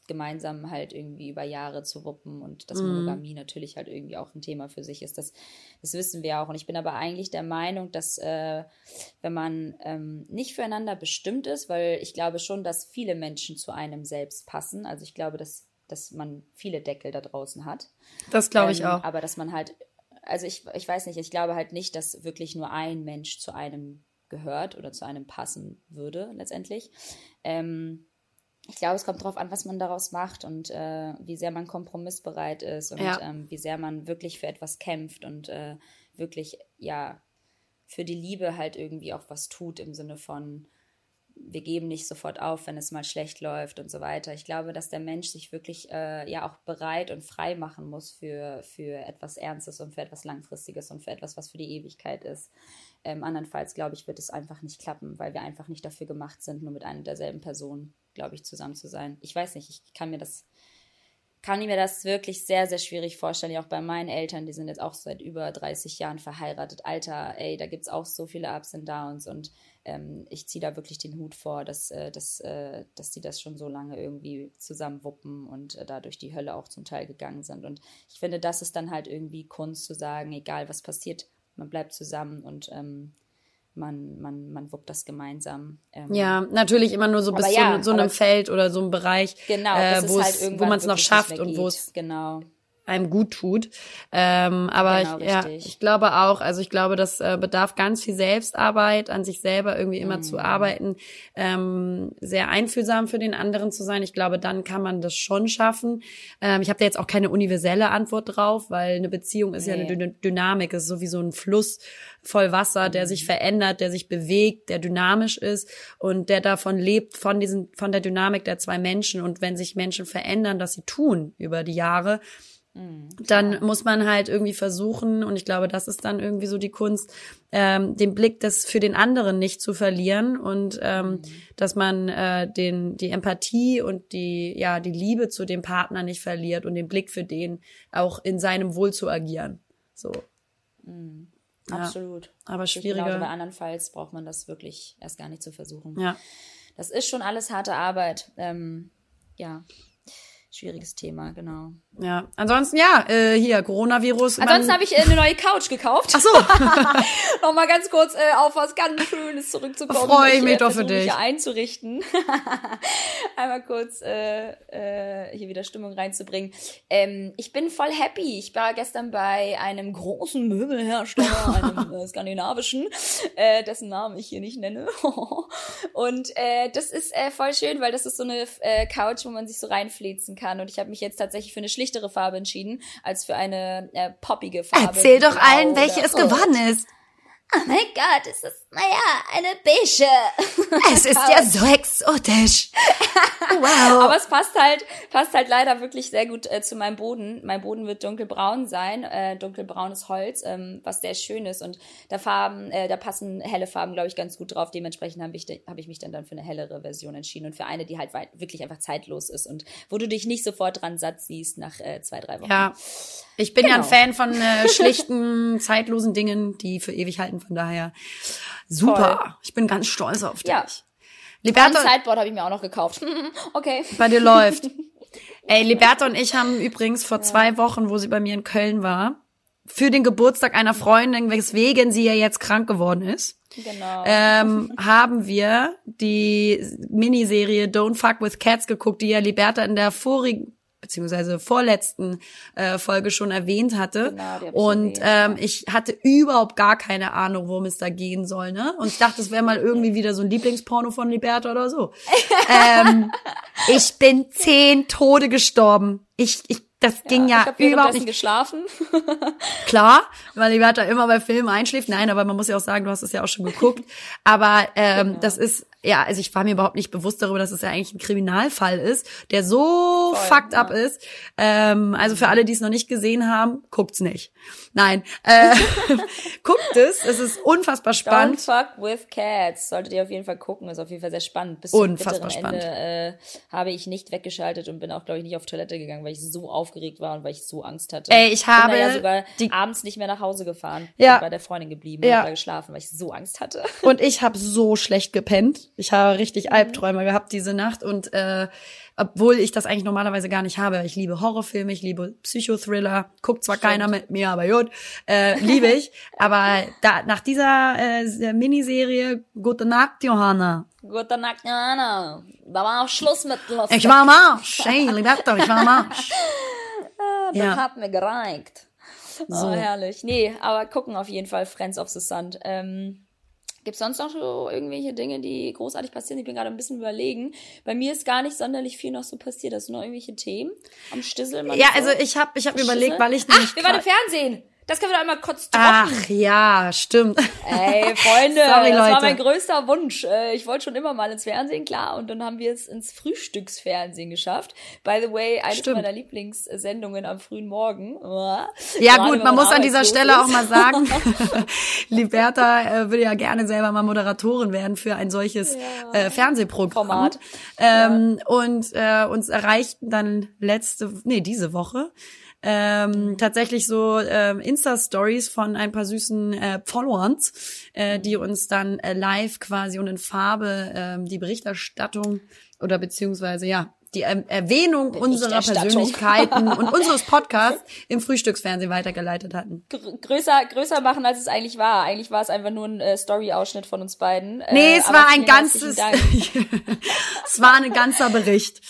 gemeinsam halt irgendwie über Jahre zu wuppen und dass mhm. Monogamie natürlich halt irgendwie auch ein Thema für sich ist. Das, das wissen wir auch. Und ich bin aber eigentlich der Meinung, dass äh, wenn man ähm, nicht füreinander bestimmt ist, weil ich glaube schon, dass viele Menschen zu einem selbst passen. Also ich glaube, dass, dass man viele Deckel da draußen hat. Das glaube ich ähm, auch. Aber dass man halt, also ich, ich weiß nicht, ich glaube halt nicht, dass wirklich nur ein Mensch zu einem gehört oder zu einem passen würde letztendlich. Ähm, ich glaube, es kommt darauf an, was man daraus macht und äh, wie sehr man kompromissbereit ist und ja. ähm, wie sehr man wirklich für etwas kämpft und äh, wirklich, ja, für die Liebe halt irgendwie auch was tut im Sinne von, wir geben nicht sofort auf, wenn es mal schlecht läuft und so weiter. Ich glaube, dass der Mensch sich wirklich äh, ja auch bereit und frei machen muss für, für etwas Ernstes und für etwas Langfristiges und für etwas, was für die Ewigkeit ist. Ähm, andernfalls, glaube ich, wird es einfach nicht klappen, weil wir einfach nicht dafür gemacht sind, nur mit einer derselben Person glaube ich, zusammen zu sein. Ich weiß nicht, ich kann mir das kann mir das wirklich sehr, sehr schwierig vorstellen. Ja, auch bei meinen Eltern, die sind jetzt auch seit über 30 Jahren verheiratet. Alter, ey, da gibt es auch so viele Ups und Downs und ähm, ich ziehe da wirklich den Hut vor, dass, äh, dass, äh, dass die das schon so lange irgendwie zusammen wuppen und äh, da durch die Hölle auch zum Teil gegangen sind. Und ich finde, das ist dann halt irgendwie Kunst zu sagen, egal was passiert, man bleibt zusammen und ähm, man, man, man wuppt das gemeinsam. Ähm. Ja, natürlich immer nur so bis ja, zu so einem Feld oder so einem Bereich, genau, äh, wo halt wo man es noch schafft und wo es genau einem gut tut. Ähm, aber genau, ich, ja, ich glaube auch, also ich glaube, das äh, bedarf ganz viel Selbstarbeit, an sich selber irgendwie immer mm. zu arbeiten, ähm, sehr einfühlsam für den anderen zu sein. Ich glaube, dann kann man das schon schaffen. Ähm, ich habe da jetzt auch keine universelle Antwort drauf, weil eine Beziehung ist nee. ja eine D Dynamik, ist sowieso ein Fluss voll Wasser, der sich mhm. verändert, der sich bewegt, der dynamisch ist und der davon lebt, von diesen, von der Dynamik der zwei Menschen. Und wenn sich Menschen verändern, das sie tun über die Jahre, Mhm, dann muss man halt irgendwie versuchen, und ich glaube, das ist dann irgendwie so die Kunst, ähm, den Blick des für den anderen nicht zu verlieren und ähm, mhm. dass man äh, den die Empathie und die ja die Liebe zu dem Partner nicht verliert und den Blick für den auch in seinem Wohl zu agieren. So. Mhm. Ja. Absolut. Aber schwieriger. Genauso bei andernfalls braucht man das wirklich erst gar nicht zu versuchen. Ja. Das ist schon alles harte Arbeit. Ähm, ja schwieriges Thema, genau. Ja, ansonsten ja, äh, hier Coronavirus. Ansonsten habe ich äh, eine neue Couch gekauft. Ach so. Nochmal ganz kurz äh, auf was ganz Schönes zurückzukommen. Freue ich mich doch für dich. Hier einzurichten. Einmal kurz äh, äh, hier wieder Stimmung reinzubringen. Ähm, ich bin voll happy. Ich war gestern bei einem großen Möbelhersteller, einem äh, skandinavischen, äh, dessen Namen ich hier nicht nenne. Und äh, das ist äh, voll schön, weil das ist so eine äh, Couch, wo man sich so reinflezen kann. Und ich habe mich jetzt tatsächlich für eine schlichtere Farbe entschieden, als für eine äh, poppige Farbe. Erzähl doch allen, welche es geworden ist. Oh mein Gott, es ist, naja, eine beige. Es ist ja so exotisch. Wow. Aber es passt halt, passt halt leider wirklich sehr gut äh, zu meinem Boden. Mein Boden wird dunkelbraun sein, äh, dunkelbraunes Holz, ähm, was sehr schön ist. Und da Farben, äh, da passen helle Farben, glaube ich, ganz gut drauf. Dementsprechend habe ich, hab ich mich dann, dann für eine hellere Version entschieden und für eine, die halt wirklich einfach zeitlos ist und wo du dich nicht sofort dran satt siehst nach äh, zwei, drei Wochen. Ja. Ich bin genau. ja ein genau. Fan von äh, schlichten, zeitlosen Dingen, die für ewig halten. Von daher super. Voll. Ich bin ganz stolz auf dich. Ja. Liberta, ein Sideboard habe ich mir auch noch gekauft. okay. Bei dir läuft. Ey, Liberta und ich haben übrigens vor ja. zwei Wochen, wo sie bei mir in Köln war, für den Geburtstag einer Freundin, weswegen sie ja jetzt krank geworden ist, genau. ähm, haben wir die Miniserie Don't Fuck with Cats geguckt, die ja Liberta in der vorigen beziehungsweise vorletzten äh, Folge schon erwähnt hatte. Genau, und ähm, ich hatte überhaupt gar keine Ahnung, worum es da gehen soll. Ne? Und ich dachte, es wäre mal irgendwie wieder so ein Lieblingsporno von Liberta oder so. ähm, ich bin zehn Tode gestorben. Ich, ich das ging ja, ja überhaupt nicht. geschlafen. Klar, weil die Liberta immer bei Filmen einschläft. Nein, aber man muss ja auch sagen, du hast es ja auch schon geguckt. Aber ähm, genau. das ist ja, also ich war mir überhaupt nicht bewusst darüber, dass es ja eigentlich ein Kriminalfall ist, der so Voll, fucked ja. up ist. Ähm, also für alle, die es noch nicht gesehen haben, guckt's nicht. Nein, äh, guckt es. Es ist unfassbar spannend. Don't fuck with cats. Solltet ihr auf jeden Fall gucken. Ist auf jeden Fall sehr spannend. Bis unfassbar zum spannend. Ende äh, habe ich nicht weggeschaltet und bin auch, glaube ich, nicht auf Toilette gegangen, weil ich so aufgeregt war und weil ich so Angst hatte. Ey, ich habe bin ja sogar die abends nicht mehr nach Hause gefahren. Ja. Bin bei der Freundin geblieben ja. und da geschlafen, weil ich so Angst hatte. Und ich habe so schlecht gepennt. Ich habe richtig mhm. Albträume gehabt diese Nacht und äh, obwohl ich das eigentlich normalerweise gar nicht habe. Ich liebe Horrorfilme, ich liebe Psychothriller, guckt zwar Stimmt. keiner mit mir, aber gut, äh, liebe ich. aber da, nach dieser äh, Miniserie Gute Nacht, Johanna. Gute Nacht, Johanna. Da war auch Schluss mit Lustig. Ich war am Arsch. Hey, Liberto, ich war am Arsch. ah, das ja. hat mir gereicht. So. Oh, herrlich. Nee, aber gucken auf jeden Fall Friends of the Sun. Ähm, Gibt es sonst noch so irgendwelche Dinge, die großartig passieren? Ich bin gerade ein bisschen überlegen. Bei mir ist gar nicht sonderlich viel noch so passiert. Hast du noch irgendwelche Themen am Stissel? Ja, also ich habe ich hab mir überlegt, weil ich nicht. Ach, wir waren im Fernsehen. Das können wir doch einmal kurz droppen. Ach ja, stimmt. Ey, Freunde, Sorry, das Leute. war mein größter Wunsch. Äh, ich wollte schon immer mal ins Fernsehen, klar. Und dann haben wir es ins Frühstücksfernsehen geschafft. By the way, stimmt. meiner Lieblingssendungen am frühen Morgen. Ja Gerade gut, man muss an dieser Stelle ist. auch mal sagen, Liberta äh, würde ja gerne selber mal Moderatorin werden für ein solches ja. äh, Fernsehprogramm. Format. Ähm, ja. Und äh, uns erreichten dann letzte, nee, diese Woche ähm, tatsächlich so ähm, Insta-Stories von ein paar süßen äh, Followers, äh, die uns dann äh, live quasi und in Farbe ähm, die Berichterstattung oder beziehungsweise ja die er Erwähnung unserer Persönlichkeiten und unseres Podcasts im Frühstücksfernsehen weitergeleitet hatten. größer, größer machen, als es eigentlich war. Eigentlich war es einfach nur ein äh, Story-Ausschnitt von uns beiden. Nee, äh, es war ein ganzes, es war ein ganzer Bericht.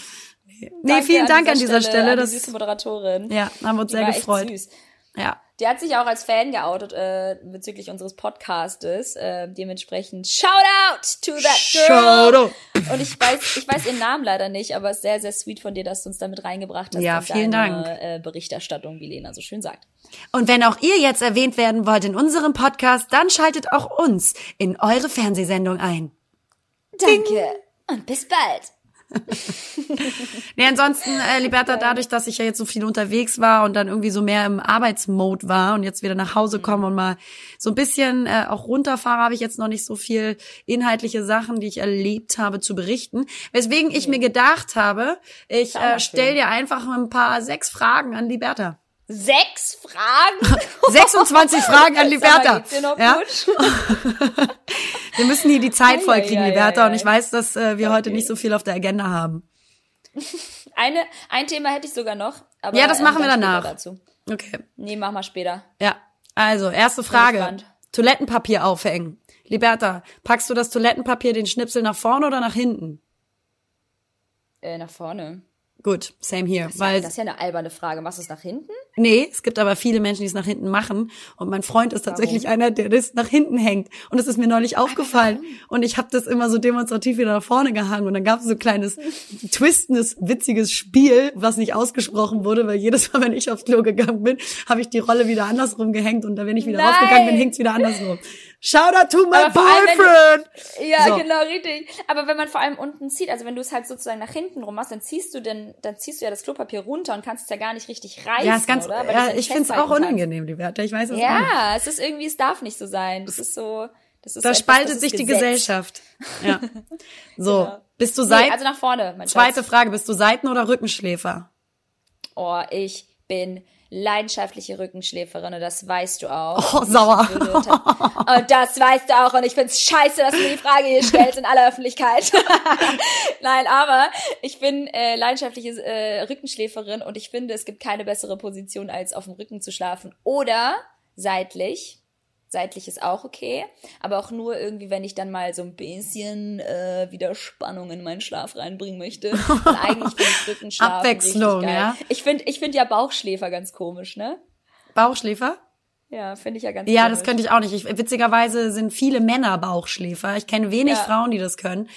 Nee, vielen Dank an dieser, Stelle. An die süße Moderatorin. Ja, haben wir uns die sehr gefreut. Süß. Ja. Die hat sich auch als Fan geoutet äh, bezüglich unseres Podcastes. Äh, dementsprechend Shout out to that girl. Shout out. Und ich weiß, ich weiß ihren Namen leider nicht, aber es ist sehr, sehr sweet von dir, dass du uns damit reingebracht hast. Ja, vielen deine, Dank. Äh, Berichterstattung, wie Lena so schön sagt. Und wenn auch ihr jetzt erwähnt werden wollt in unserem Podcast, dann schaltet auch uns in eure Fernsehsendung ein. Danke Ding. und bis bald. nee, ansonsten, äh, Liberta, dadurch, dass ich ja jetzt so viel unterwegs war und dann irgendwie so mehr im Arbeitsmode war und jetzt wieder nach Hause komme mhm. und mal so ein bisschen äh, auch runterfahre, habe ich jetzt noch nicht so viel inhaltliche Sachen, die ich erlebt habe, zu berichten. Weswegen ich mir gedacht habe, ich äh, stell dir einfach ein paar sechs Fragen an Liberta. Sechs Fragen? 26 Fragen an Liberta. Ja? wir müssen hier die Zeit voll kriegen, ja, Liberta. Ja, und ich weiß, dass äh, wir okay. heute nicht so viel auf der Agenda haben. Eine, ein Thema hätte ich sogar noch. Aber, ja, das machen wir danach. Dazu. Okay. Nee, mach mal später. Ja. Also, erste Frage. Toilettenpapier aufhängen. Liberta, packst du das Toilettenpapier den Schnipsel nach vorne oder nach hinten? Äh, nach vorne. Gut, same here. Das, weil, das ist ja eine alberne Frage. Machst du es nach hinten? Nee, es gibt aber viele Menschen, die es nach hinten machen. Und mein Freund ist tatsächlich Warum? einer, der das nach hinten hängt. Und das ist mir neulich aufgefallen. Und ich habe das immer so demonstrativ wieder nach vorne gehangen. Und dann gab es so ein kleines, twistendes, witziges Spiel, was nicht ausgesprochen wurde, weil jedes Mal, wenn ich aufs Klo gegangen bin, habe ich die Rolle wieder andersrum gehängt. Und dann, wenn ich wieder Nein. rausgegangen bin, hängt's wieder andersrum. Shout out to my boyfriend! Allem, ja, so. genau, richtig. Aber wenn man vor allem unten zieht, also wenn du es halt sozusagen nach hinten rum machst, dann ziehst du denn, dann ziehst du ja das Klopapier runter und kannst es ja gar nicht richtig reißen, ja, ist ganz, oder? ja, ich finde es auch unangenehm, die Werte. Ich weiß es Ja, auch. es ist irgendwie, es darf nicht so sein. Das ist so, das ist da so spaltet etwas, sich die Gesellschaft. Ja. So, genau. bist du seit? Nee, also nach vorne, mein Zweite Schatz. Frage, bist du Seiten- oder Rückenschläfer? Oh, ich bin leidenschaftliche Rückenschläferin und das weißt du auch. Oh, sauer. und das weißt du auch und ich find's scheiße, dass du mir die Frage hier stellst in aller Öffentlichkeit. Nein, aber ich bin äh, leidenschaftliche äh, Rückenschläferin und ich finde, es gibt keine bessere Position, als auf dem Rücken zu schlafen oder seitlich Seitlich ist auch okay, aber auch nur irgendwie, wenn ich dann mal so ein bisschen äh, wieder Spannung in meinen Schlaf reinbringen möchte. Und eigentlich finde ich Rückenschlaf Abwechslung, ja. Ich finde ich finde ja Bauchschläfer ganz komisch, ne? Bauchschläfer? Ja, finde ich ja ganz Ja, komisch. das könnte ich auch nicht. Ich, witzigerweise sind viele Männer Bauchschläfer. Ich kenne wenig Ja. Frauen, die das können.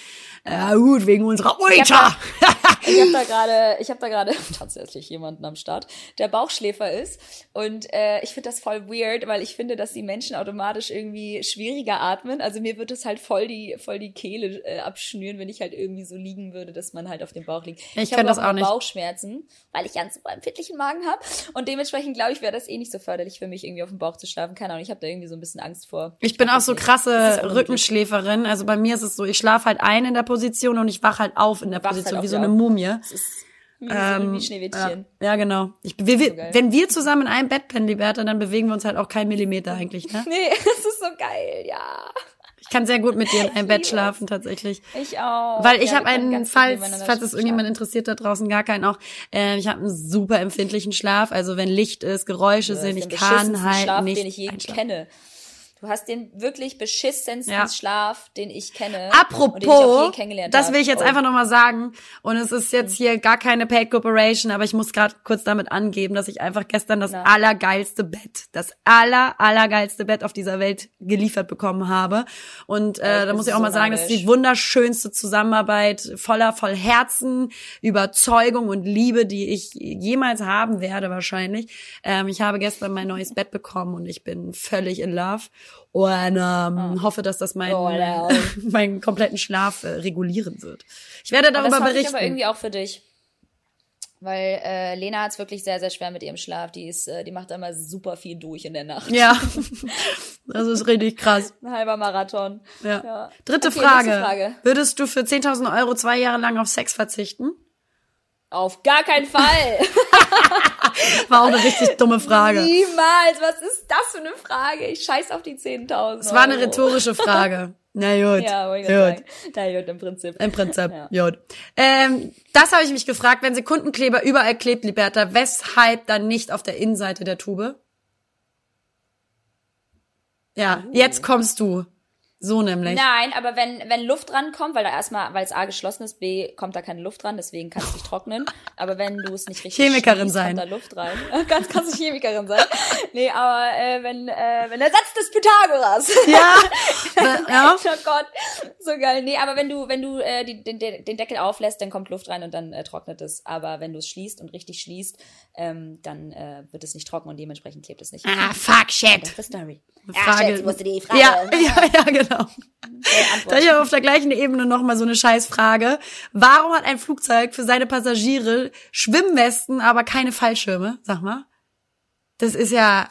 Ja, gut, wegen unserer Ultra. Ich habe da gerade, ich habe da gerade tatsächlich jemanden am Start, der Bauchschläfer ist und äh, ich finde das voll weird, weil ich finde, dass die Menschen automatisch irgendwie schwieriger atmen. Also mir wird es halt voll die voll die Kehle äh, abschnüren, wenn ich halt irgendwie so liegen würde, dass man halt auf dem Bauch liegt. Ich habe kann das aber auch nicht. Bauchschmerzen, weil ich einen super empfindlichen Magen habe und dementsprechend glaube ich, wäre das eh nicht so förderlich für mich irgendwie auf dem Bauch zu schlafen. Keine Ahnung, ich habe da irgendwie so ein bisschen Angst vor. Ich bin mach auch so nicht. Das krasse. Rückenschläferin. Also bei mir ist es so, ich schlafe halt ein in der Position und ich wach halt auf in der Wachst Position, halt wie auch so eine auf. Mumie. Das ist wie, Ähm, wie Schneewittchen. Ja, ja, genau. Ich, wir, wir, So wenn wir zusammen in einem Bett pennen, Liberta, dann bewegen wir uns halt auch keinen Millimeter eigentlich, ne? Nee, das ist so geil, ja. Ich kann sehr gut mit dir in einem Bett schlafen, tatsächlich. Ich auch. Weil ich Ja, habe einen, falls, falls es irgendjemand schlafen. interessiert da draußen, gar keinen auch, äh, ich habe einen super empfindlichen Schlaf. Also wenn Licht ist, Geräusche sind, ich kann halt Schlaf, nicht den ich je einschlafen. kenne. Du hast den wirklich beschissensten Ja. Schlaf, den ich kenne. und den ich Apropos, das will ich jetzt Oh. einfach nochmal sagen. Und es ist jetzt hier gar keine Paid Corporation, aber ich muss gerade kurz damit angeben, dass ich einfach gestern das Na. allergeilste Bett, das aller, allergeilste Bett auf dieser Welt geliefert bekommen habe. Und äh, da muss ich auch so mal sagen, das ist die wunderschönste Zusammenarbeit voller, voll Herzen, Überzeugung und Liebe, die ich jemals haben werde wahrscheinlich. Ähm, ich habe gestern mein neues Bett bekommen und ich bin völlig in love und ähm, hoffe, dass das meinen, Oh, no. meinen kompletten Schlaf äh, regulieren wird. Ich werde das darüber ich berichten. aber irgendwie auch für dich. Weil äh, Lena hat's wirklich sehr, sehr schwer mit ihrem Schlaf. Die ist, äh, die macht immer super viel durch in der Nacht. ja, das ist richtig krass. Ein halber Marathon. Ja. Ja. Dritte Okay, Frage. Frage. Würdest du für 10.000 Euro zwei Jahre lang auf Sex verzichten? Auf gar keinen Fall. War auch eine richtig dumme Frage. Niemals. Was ist das für eine Frage? Ich scheiß auf die 10.000 Es war eine Euro. retorische Frage. Na gut. Ja, gut. sagen. Na gut, im Prinzip. Im Prinzip, Ja. gut. Ähm, das habe ich mich gefragt, wenn Sekundenkleber überall klebt, Liberta, weshalb dann nicht auf der Innenseite der Tube? Ja, Oh. jetzt kommst du. So nämlich. Nein, aber wenn, wenn Luft rankommt, weil da erstmal, weil es A geschlossen ist, B kommt da keine Luft ran, deswegen kann es nicht trocknen. Aber wenn du es nicht richtig Chemikerin schließt, sein. kommt da Luft rein. Ganz kannst du Chemikerin sein. Nee, aber äh, wenn, äh, wenn der Satz des Pythagoras. Ja, ja. oh Gott, so geil. Nee, aber wenn du, wenn du äh, die, den, den Deckel auflässt, dann kommt Luft rein und dann äh, trocknet es. Aber wenn du es schließt und richtig schließt, ähm, dann äh, wird es nicht trocken und dementsprechend klebt es nicht. Ah, fuck, shit. Das ist die Story. Frage. jetzt musst du die Frage Ja, ja, ja, genau. Äh, antworten. Da ich auf der gleichen Ebene nochmal so eine Scheißfrage. Warum hat ein Flugzeug für seine Passagiere Schwimmwesten, aber keine Fallschirme? Sag mal. Das ist ja,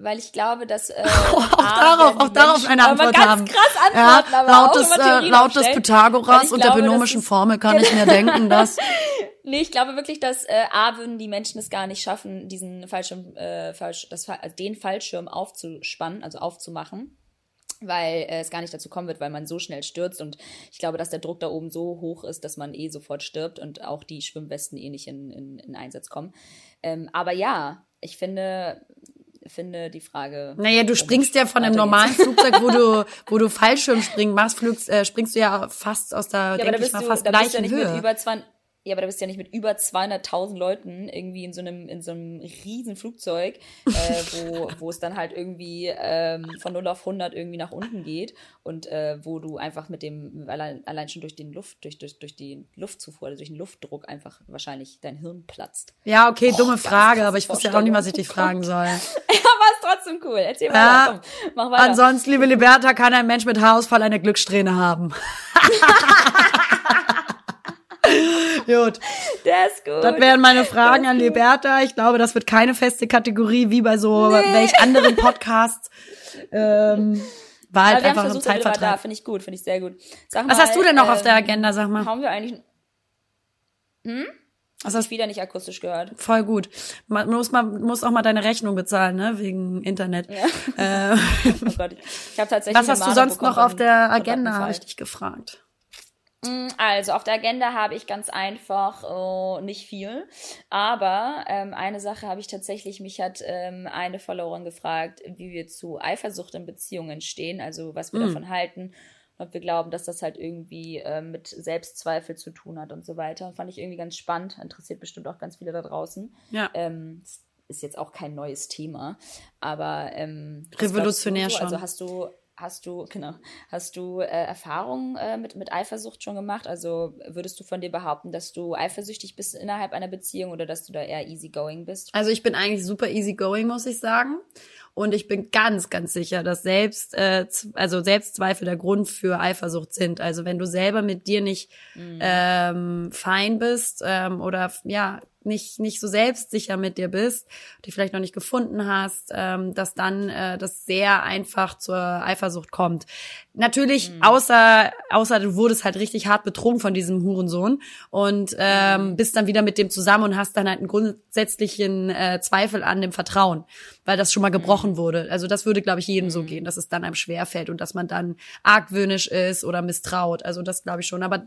Weil ich glaube, dass äh, auch darauf, auch darauf eine aber Antwort ganz haben. krass ja, antworten, aber laut des, äh, laut des Pythagoras und der glaube, das binomischen Formel kann ich mir denken, dass Nee, ich glaube wirklich, dass äh, A würden die Menschen es gar nicht schaffen, diesen Fallschirm, äh, Fallsch das, also den Fallschirm aufzuspannen, also aufzumachen. Weil äh, es gar nicht dazu kommen wird, weil man so schnell stürzt und ich glaube, dass der Druck da oben so hoch ist, dass man eh sofort stirbt und auch die Schwimmwesten eh nicht in, in, in Einsatz kommen. Ähm, aber ja, ich finde, finde die Frage. Naja, du springst ja von einem normalen Flugzeug, wo du, wo du Fallschirmspringen machst, flugst, äh, springst du ja fast aus der, Ja, denke ich mal, du, fast da bist du ja gleichen mit Höhe. über 200, ja, aber da bist du ja nicht mit über 200.000 Leuten irgendwie in so einem, in so einem riesen Flugzeug, äh, wo, wo es dann halt irgendwie ähm, von 0 auf 100 irgendwie nach unten geht und äh, wo du einfach mit dem, allein, allein schon durch den Luft, durch, durch, durch die Luftzufuhr, also durch den Luftdruck einfach wahrscheinlich dein Hirn platzt. Ja, okay, dumme ganz Frage, aber ich wusste ja auch nicht, was ich dich fragen soll. Ja, aber ist trotzdem cool. Erzähl Ja. weiter, komm, mach weiter. Ansonsten, liebe Liberta, kann ein Mensch mit Haarausfall eine Glückssträhne haben. Gut, Der ist gut. das wären meine Fragen an Liberta. Ich glaube, das wird keine feste Kategorie wie bei so Nee. welch anderen Podcasts. Ähm, war halt einfach ein versucht, da Zeitvertrag. finde ich gut, finde ich sehr gut. Sag Was mal, hast du denn noch auf ähm, der Agenda, sag mal? Haben wir eigentlich Das hast du wieder nicht akustisch gehört. Voll gut. Man muss, man muss auch mal deine Rechnung bezahlen, ne? Wegen Internet. Ja. Äh, oh Gott. Ich habe tatsächlich. Was hast du sonst noch auf der Agenda, habe ich dich gefragt. Mm, also auf der Agenda habe ich ganz einfach oh, nicht viel, aber ähm, eine Sache habe ich tatsächlich, mich hat ähm, eine Followerin gefragt, wie wir zu Eifersucht in Beziehungen stehen, also was wir mm. davon halten, ob wir glauben, dass das halt irgendwie äh, mit Selbstzweifel zu tun hat und so weiter. Fand ich irgendwie ganz spannend, interessiert bestimmt auch ganz viele da draußen. Ja. Ähm, ist jetzt auch kein neues Thema, aber ähm, revolutionär so? schon. Also hast du Hast du, genau, hast du äh, Erfahrungen äh, mit, mit Eifersucht schon gemacht? Also würdest du von dir behaupten, dass du eifersüchtig bist innerhalb einer Beziehung oder dass du da eher easygoing bist? Also ich bin eigentlich super easygoing, muss ich sagen. Und ich bin ganz, ganz sicher, dass selbst, äh, also Selbstzweifel der Grund für Eifersucht sind. Also wenn du selber mit dir nicht mhm. ähm, fein bist ähm, oder ja nicht, nicht so selbstsicher mit dir bist, die vielleicht noch nicht gefunden hast, ähm, dass dann äh, das sehr einfach zur Eifersucht kommt. Natürlich, mhm. außer, außer du wurdest halt richtig hart betrogen von diesem Hurensohn und ähm, mhm. bist dann wieder mit dem zusammen und hast dann halt einen grundsätzlichen äh, Zweifel an dem Vertrauen, weil das schon mal gebrochen mhm. wurde. Also das würde, glaube ich, jedem so mhm. gehen, dass es dann einem schwerfällt und dass man dann argwöhnisch ist oder misstraut. Also das glaube ich schon. Aber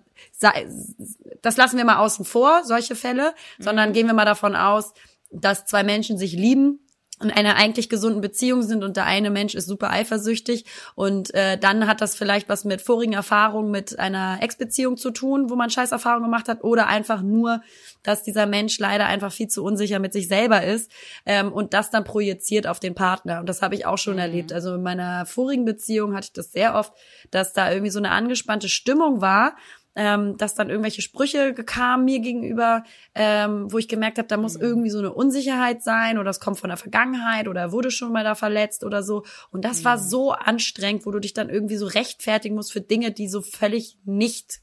das lassen wir mal außen vor, solche Fälle, sondern gehen wir mal davon aus, dass zwei Menschen sich lieben in einer eigentlich gesunden Beziehung sind und der eine Mensch ist super eifersüchtig und äh, dann hat das vielleicht was mit vorigen Erfahrungen mit einer Ex-Beziehung zu tun, wo man scheiß Erfahrungen gemacht hat oder einfach nur, dass dieser Mensch leider einfach viel zu unsicher mit sich selber ist ähm, und das dann projiziert auf den Partner und das habe ich auch schon mhm. erlebt. Also in meiner vorigen Beziehung hatte ich das sehr oft, dass da irgendwie so eine angespannte Stimmung war ähm, dass dann irgendwelche Sprüche kamen mir gegenüber, ähm, wo ich gemerkt habe, da muss mhm. irgendwie so eine Unsicherheit sein oder es kommt von der Vergangenheit oder er wurde schon mal da verletzt oder so. Und das mhm. war so anstrengend, wo du dich dann irgendwie so rechtfertigen musst für Dinge, die so völlig nicht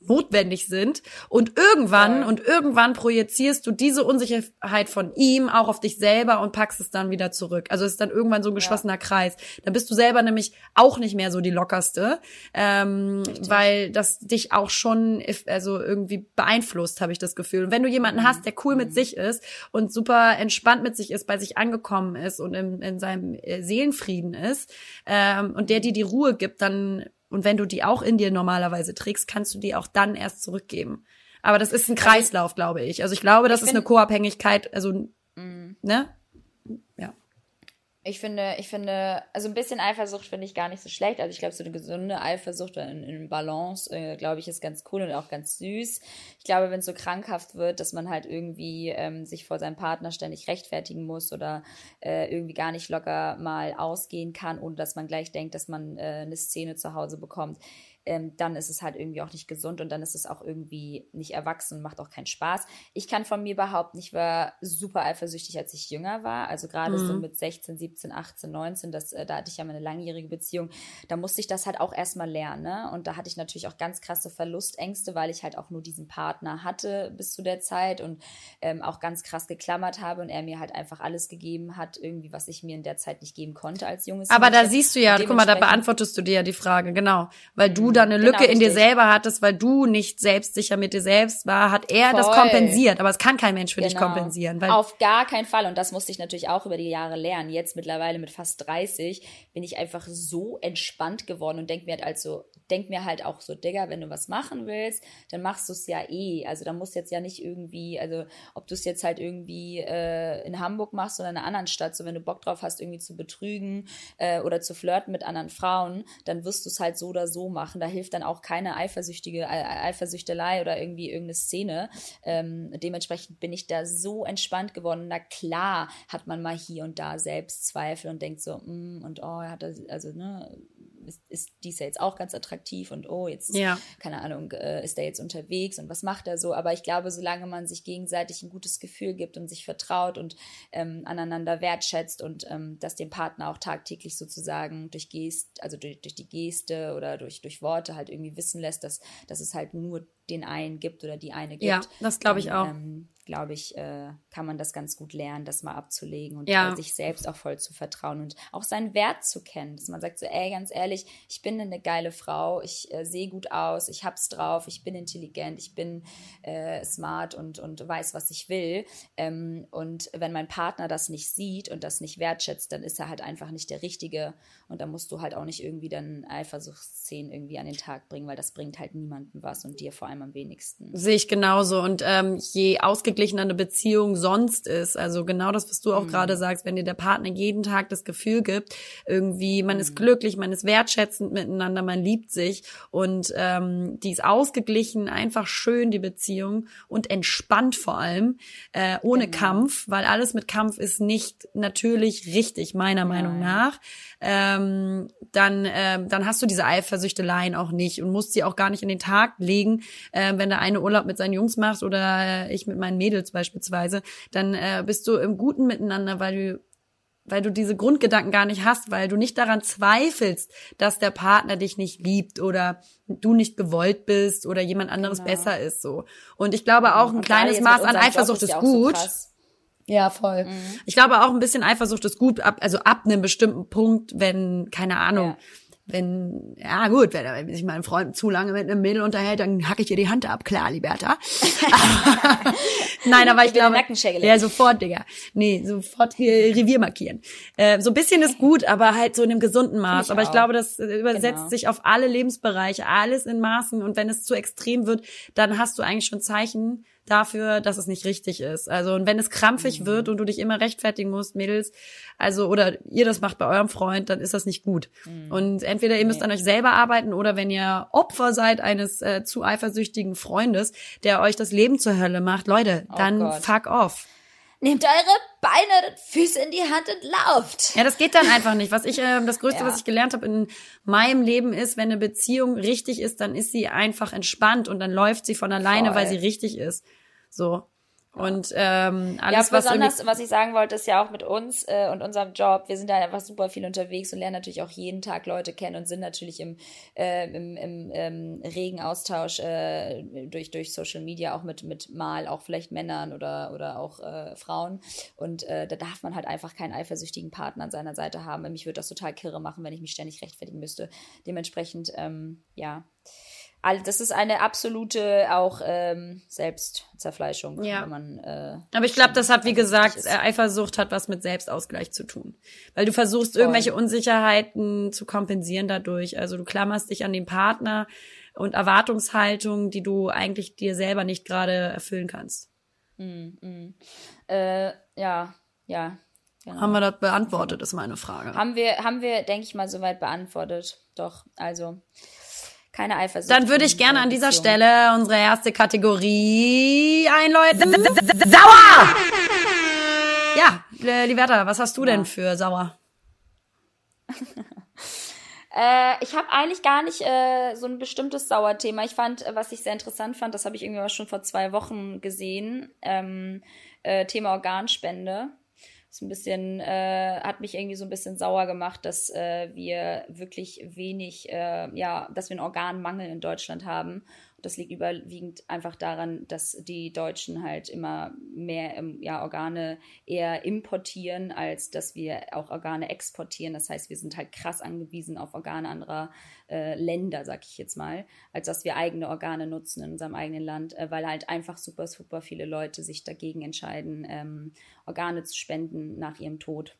notwendig sind und irgendwann ja. und irgendwann projizierst du diese Unsicherheit von ihm auch auf dich selber und packst es dann wieder zurück. Also es ist dann irgendwann so ein geschlossener ja. Kreis. Dann bist du selber nämlich auch nicht mehr so die lockerste, ähm, weil das dich auch schon also irgendwie beeinflusst, habe ich das Gefühl. Und wenn du jemanden mhm. hast, der cool mhm. mit sich ist und super entspannt mit sich ist, bei sich angekommen ist und in, in seinem äh, Seelenfrieden ist ähm, und der dir die Ruhe gibt, dann und wenn du die auch in dir normalerweise trägst, kannst du die auch dann erst zurückgeben. Aber das ist ein Kreislauf, glaube ich. Also ich glaube, das ich ist eine Co-Abhängigkeit, also, mm. ne? Ja. Ich finde, ich finde, also ein bisschen Eifersucht finde ich gar nicht so schlecht. Also ich glaube, so eine gesunde Eifersucht in, in Balance, äh, glaube ich, ist ganz cool und auch ganz süß. Ich glaube, wenn es so krankhaft wird, dass man halt irgendwie ähm, sich vor seinem Partner ständig rechtfertigen muss oder äh, irgendwie gar nicht locker mal ausgehen kann, ohne dass man gleich denkt, dass man äh, eine Szene zu Hause bekommt ähm, dann ist es halt irgendwie auch nicht gesund und dann ist es auch irgendwie nicht erwachsen und macht auch keinen Spaß. Ich kann von mir behaupten, ich war super eifersüchtig, als ich jünger war. Also gerade mhm. so mit 16, 17, 18, 19, das, äh, da hatte ich ja meine langjährige Beziehung. Da musste ich das halt auch erstmal lernen. Ne? Und da hatte ich natürlich auch ganz krasse Verlustängste, weil ich halt auch nur diesen Partner hatte bis zu der Zeit und ähm, auch ganz krass geklammert habe und er mir halt einfach alles gegeben hat, irgendwie, was ich mir in der Zeit nicht geben konnte als junges Aber Mädchen. da siehst du ja, guck mal, da beantwortest du dir ja die Frage, genau. Weil du da eine genau, Lücke in dir selber hattest, weil du nicht selbstsicher mit dir selbst war, hat er Voll. das kompensiert. Aber es kann kein Mensch für genau. dich kompensieren. Weil Auf gar keinen Fall. Und das musste ich natürlich auch über die Jahre lernen. Jetzt mittlerweile mit fast 30 bin ich einfach so entspannt geworden und denk mir halt also, denk mir halt auch so, Digga, wenn du was machen willst, dann machst du es ja eh. Also da musst jetzt ja nicht irgendwie, also ob du es jetzt halt irgendwie äh, in Hamburg machst oder in einer anderen Stadt, so wenn du Bock drauf hast, irgendwie zu betrügen äh, oder zu flirten mit anderen Frauen, dann wirst du es halt so oder so machen. Da hilft dann auch keine eifersüchtige Eifersüchtelei oder irgendwie irgendeine Szene. Ähm, dementsprechend bin ich da so entspannt geworden. Na klar hat man mal hier und da Selbstzweifel und denkt so, mm, und oh, er hat das, also ne, ist, ist dies ja jetzt auch ganz attraktiv und oh, jetzt, ja. keine Ahnung, äh, ist der jetzt unterwegs und was macht er so? Aber ich glaube, solange man sich gegenseitig ein gutes Gefühl gibt und sich vertraut und ähm, aneinander wertschätzt und ähm, das dem Partner auch tagtäglich sozusagen durch Gest, also durch, durch die Geste oder durch, durch Worte halt irgendwie wissen lässt, dass, dass es halt nur den einen gibt oder die eine gibt. Ja, das glaube ich auch. Ähm, glaube ich, äh, kann man das ganz gut lernen, das mal abzulegen und ja. sich selbst auch voll zu vertrauen und auch seinen Wert zu kennen. Dass man sagt so, ey, ganz ehrlich, ich bin eine geile Frau, ich äh, sehe gut aus, ich hab's drauf, ich bin intelligent, ich bin äh, smart und, und weiß, was ich will. Ähm, und wenn mein Partner das nicht sieht und das nicht wertschätzt, dann ist er halt einfach nicht der Richtige. Und da musst du halt auch nicht irgendwie dann Eifersuchtsszenen irgendwie an den Tag bringen, weil das bringt halt niemandem was und dir vor allem am wenigsten. Sehe ich genauso. Und ähm, je ausgeglichen ausgeglichener eine Beziehung sonst ist. Also genau das, was du auch mhm. gerade sagst, wenn dir der Partner jeden Tag das Gefühl gibt, irgendwie man mhm. ist glücklich, man ist wertschätzend miteinander, man liebt sich und ähm, die ist ausgeglichen, einfach schön die Beziehung und entspannt vor allem, äh, ohne genau. Kampf, weil alles mit Kampf ist nicht natürlich richtig, meiner Nein. Meinung nach ähm, dann, ähm, dann hast du diese Eifersüchteleien auch nicht und musst sie auch gar nicht in den Tag legen. Ähm, wenn der eine Urlaub mit seinen Jungs macht oder äh, ich mit meinen Mädels beispielsweise, dann äh, bist du im Guten miteinander, weil du weil du diese Grundgedanken gar nicht hast, weil du nicht daran zweifelst, dass der Partner dich nicht liebt oder du nicht gewollt bist oder jemand anderes genau. besser ist so. Und ich glaube auch ein kleines Maß an Eifersucht ist, ist gut. So ja, voll. Mhm. Ich glaube auch ein bisschen Eifersucht ist gut, ab, also ab einem bestimmten Punkt, wenn, keine Ahnung, ja. Wenn, ja gut, wenn, wenn sich mein Freund zu lange mit einem Mädel unterhält, dann hacke ich ihr die Hand ab, klar, Liberta. Nein, aber ich, ich glaube, ja, sofort, Digga. Nee, sofort hier Revier markieren. Äh, so ein bisschen ist gut, aber halt so in einem gesunden Maß. Ich aber ich glaube, das übersetzt genau. sich auf alle Lebensbereiche, alles in Maßen. Und wenn es zu extrem wird, dann hast du eigentlich schon Zeichen, dafür, dass es nicht richtig ist. Also und wenn es krampfig mhm. wird und du dich immer rechtfertigen musst, Mädels, also oder ihr das macht bei eurem Freund, dann ist das nicht gut. Mhm. Und entweder ihr müsst nee. an euch selber arbeiten oder wenn ihr Opfer seid eines äh, zu eifersüchtigen Freundes, der euch das Leben zur Hölle macht, Leute, oh dann Gott. fuck off. Nehmt eure Beine, Füße in die Hand und lauft. Ja, das geht dann einfach nicht. Was ich, äh, das Größte, ja. was ich gelernt habe in meinem Leben ist, wenn eine Beziehung richtig ist, dann ist sie einfach entspannt und dann läuft sie von alleine, Voll. weil sie richtig ist. So. Und ähm, alles, ja, besonders, was, was ich sagen wollte, ist ja auch mit uns äh, und unserem Job, wir sind da einfach super viel unterwegs und lernen natürlich auch jeden Tag Leute kennen und sind natürlich im, äh, im, im ähm, regen Austausch äh, durch, durch Social Media auch mit, mit mal auch vielleicht Männern oder, oder auch äh, Frauen. Und äh, da darf man halt einfach keinen eifersüchtigen Partner an seiner Seite haben. Mich würde das total kirre machen, wenn ich mich ständig rechtfertigen müsste. Dementsprechend, ähm, ja das ist eine absolute auch ähm, Selbstzerfleischung, ja. wenn man. Äh, Aber ich glaube, das hat, wie gesagt, ist. Eifersucht hat was mit Selbstausgleich zu tun, weil du versuchst Voll. irgendwelche Unsicherheiten zu kompensieren dadurch. Also du klammerst dich an den Partner und Erwartungshaltungen, die du eigentlich dir selber nicht gerade erfüllen kannst. Mm, mm. Äh, ja, ja. Genau. Haben wir das beantwortet, ist meine Frage. Haben wir, haben wir, denke ich mal, soweit beantwortet. Doch, also keine Eifersucht. Dann würde ich gerne an dieser Stelle unsere erste Kategorie einläuten. Sauer! Ja, Liberta, was hast du denn für sauer? äh, ich habe eigentlich gar nicht äh, so ein bestimmtes Sauerthema. Ich fand, äh, was ich sehr interessant fand, das habe ich irgendwie auch schon vor zwei Wochen gesehen, ähm, äh, Thema Organspende ist ein bisschen, äh, hat mich irgendwie so ein bisschen sauer gemacht, dass äh, wir wirklich wenig, äh, ja, dass wir einen Organmangel in Deutschland haben das liegt überwiegend einfach daran, dass die Deutschen halt immer mehr ähm, ja, Organe eher importieren, als dass wir auch Organe exportieren. Das heißt, wir sind halt krass angewiesen auf Organe anderer äh, Länder, sag ich jetzt mal, als dass wir eigene Organe nutzen in unserem eigenen Land, äh, weil halt einfach super, super viele Leute sich dagegen entscheiden, ähm, Organe zu spenden nach ihrem Tod.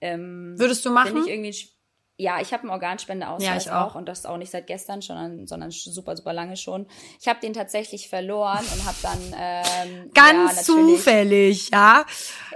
Ähm, Würdest du machen? Ja, ich habe einen Organspendeausweis ja, auch. auch. und das auch nicht seit gestern schon, sondern super, super lange schon. Ich habe den tatsächlich verloren und habe dann ähm, ganz ja, zufällig, ja.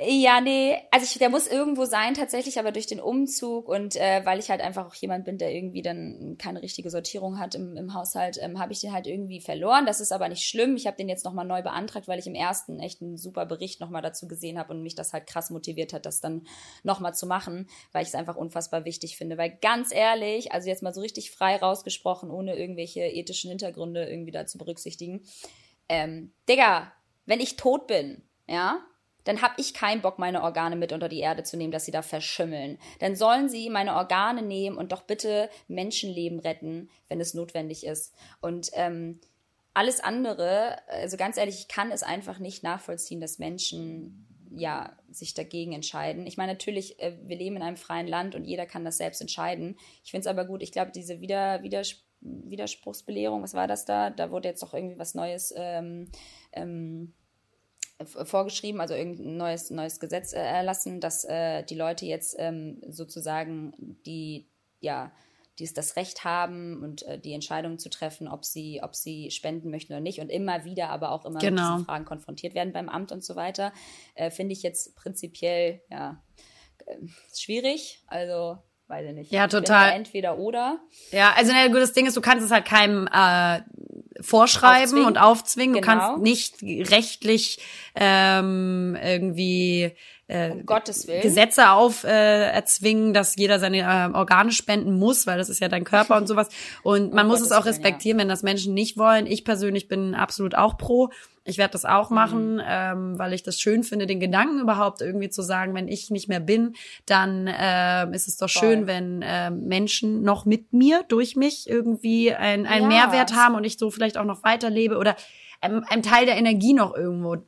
Ja, nee, also ich, der muss irgendwo sein tatsächlich, aber durch den Umzug und äh, weil ich halt einfach auch jemand bin, der irgendwie dann keine richtige Sortierung hat im, im Haushalt, ähm, habe ich den halt irgendwie verloren. Das ist aber nicht schlimm. Ich habe den jetzt nochmal neu beantragt, weil ich im ersten echt einen super Bericht nochmal dazu gesehen habe und mich das halt krass motiviert hat, das dann nochmal zu machen, weil ich es einfach unfassbar wichtig finde, weil weil ganz ehrlich, also jetzt mal so richtig frei rausgesprochen, ohne irgendwelche ethischen Hintergründe irgendwie da zu berücksichtigen. Ähm, Digga, wenn ich tot bin, ja, dann habe ich keinen Bock, meine Organe mit unter die Erde zu nehmen, dass sie da verschimmeln. Dann sollen sie meine Organe nehmen und doch bitte Menschenleben retten, wenn es notwendig ist. Und ähm, alles andere, also ganz ehrlich, ich kann es einfach nicht nachvollziehen, dass Menschen ja sich dagegen entscheiden. Ich meine, natürlich, äh, wir leben in einem freien Land und jeder kann das selbst entscheiden. Ich finde es aber gut, ich glaube, diese Wider, Widers Widerspruchsbelehrung, was war das da? Da wurde jetzt doch irgendwie was Neues ähm, ähm, vorgeschrieben, also irgendein neues, neues Gesetz äh, erlassen, dass äh, die Leute jetzt ähm, sozusagen die, ja, die es das Recht haben und äh, die Entscheidung zu treffen, ob sie, ob sie spenden möchten oder nicht und immer wieder aber auch immer genau. mit diesen Fragen konfrontiert werden beim Amt und so weiter, äh, finde ich jetzt prinzipiell ja äh, schwierig. Also weiß ich nicht. Ja, total. Entweder oder. Ja, also ein gutes Ding ist, du kannst es halt keinem äh, vorschreiben aufzwingen. und aufzwingen. Genau. Du kannst genau. nicht rechtlich ähm, irgendwie äh, um Gottes Willen. Gesetze auf äh, erzwingen, dass jeder seine äh, Organe spenden muss, weil das ist ja dein Körper und sowas. Und man um muss Gottes es auch respektieren, ja. wenn das Menschen nicht wollen. Ich persönlich bin absolut auch pro. Ich werde das auch machen, mhm. ähm, weil ich das schön finde, den Gedanken überhaupt irgendwie zu sagen, wenn ich nicht mehr bin, dann äh, ist es doch Voll. schön, wenn äh, Menschen noch mit mir, durch mich irgendwie ein, einen ja. Mehrwert haben und ich so vielleicht auch noch weiterlebe oder ein, ein Teil der Energie noch irgendwo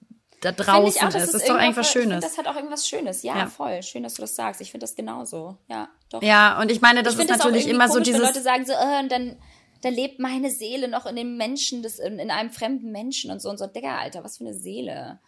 da draußen auch, ist. Das ist doch was Schönes. Das hat auch irgendwas Schönes. Ja, ja, voll. Schön, dass du das sagst. Ich finde das genauso. Ja, doch. Ja, und ich meine, das ich ist natürlich immer komisch, so dieses. Wenn Leute sagen so, äh, und dann, dann lebt meine Seele noch in dem Menschen, das, in, in einem fremden Menschen und so und so. Digga, Alter, was für eine Seele.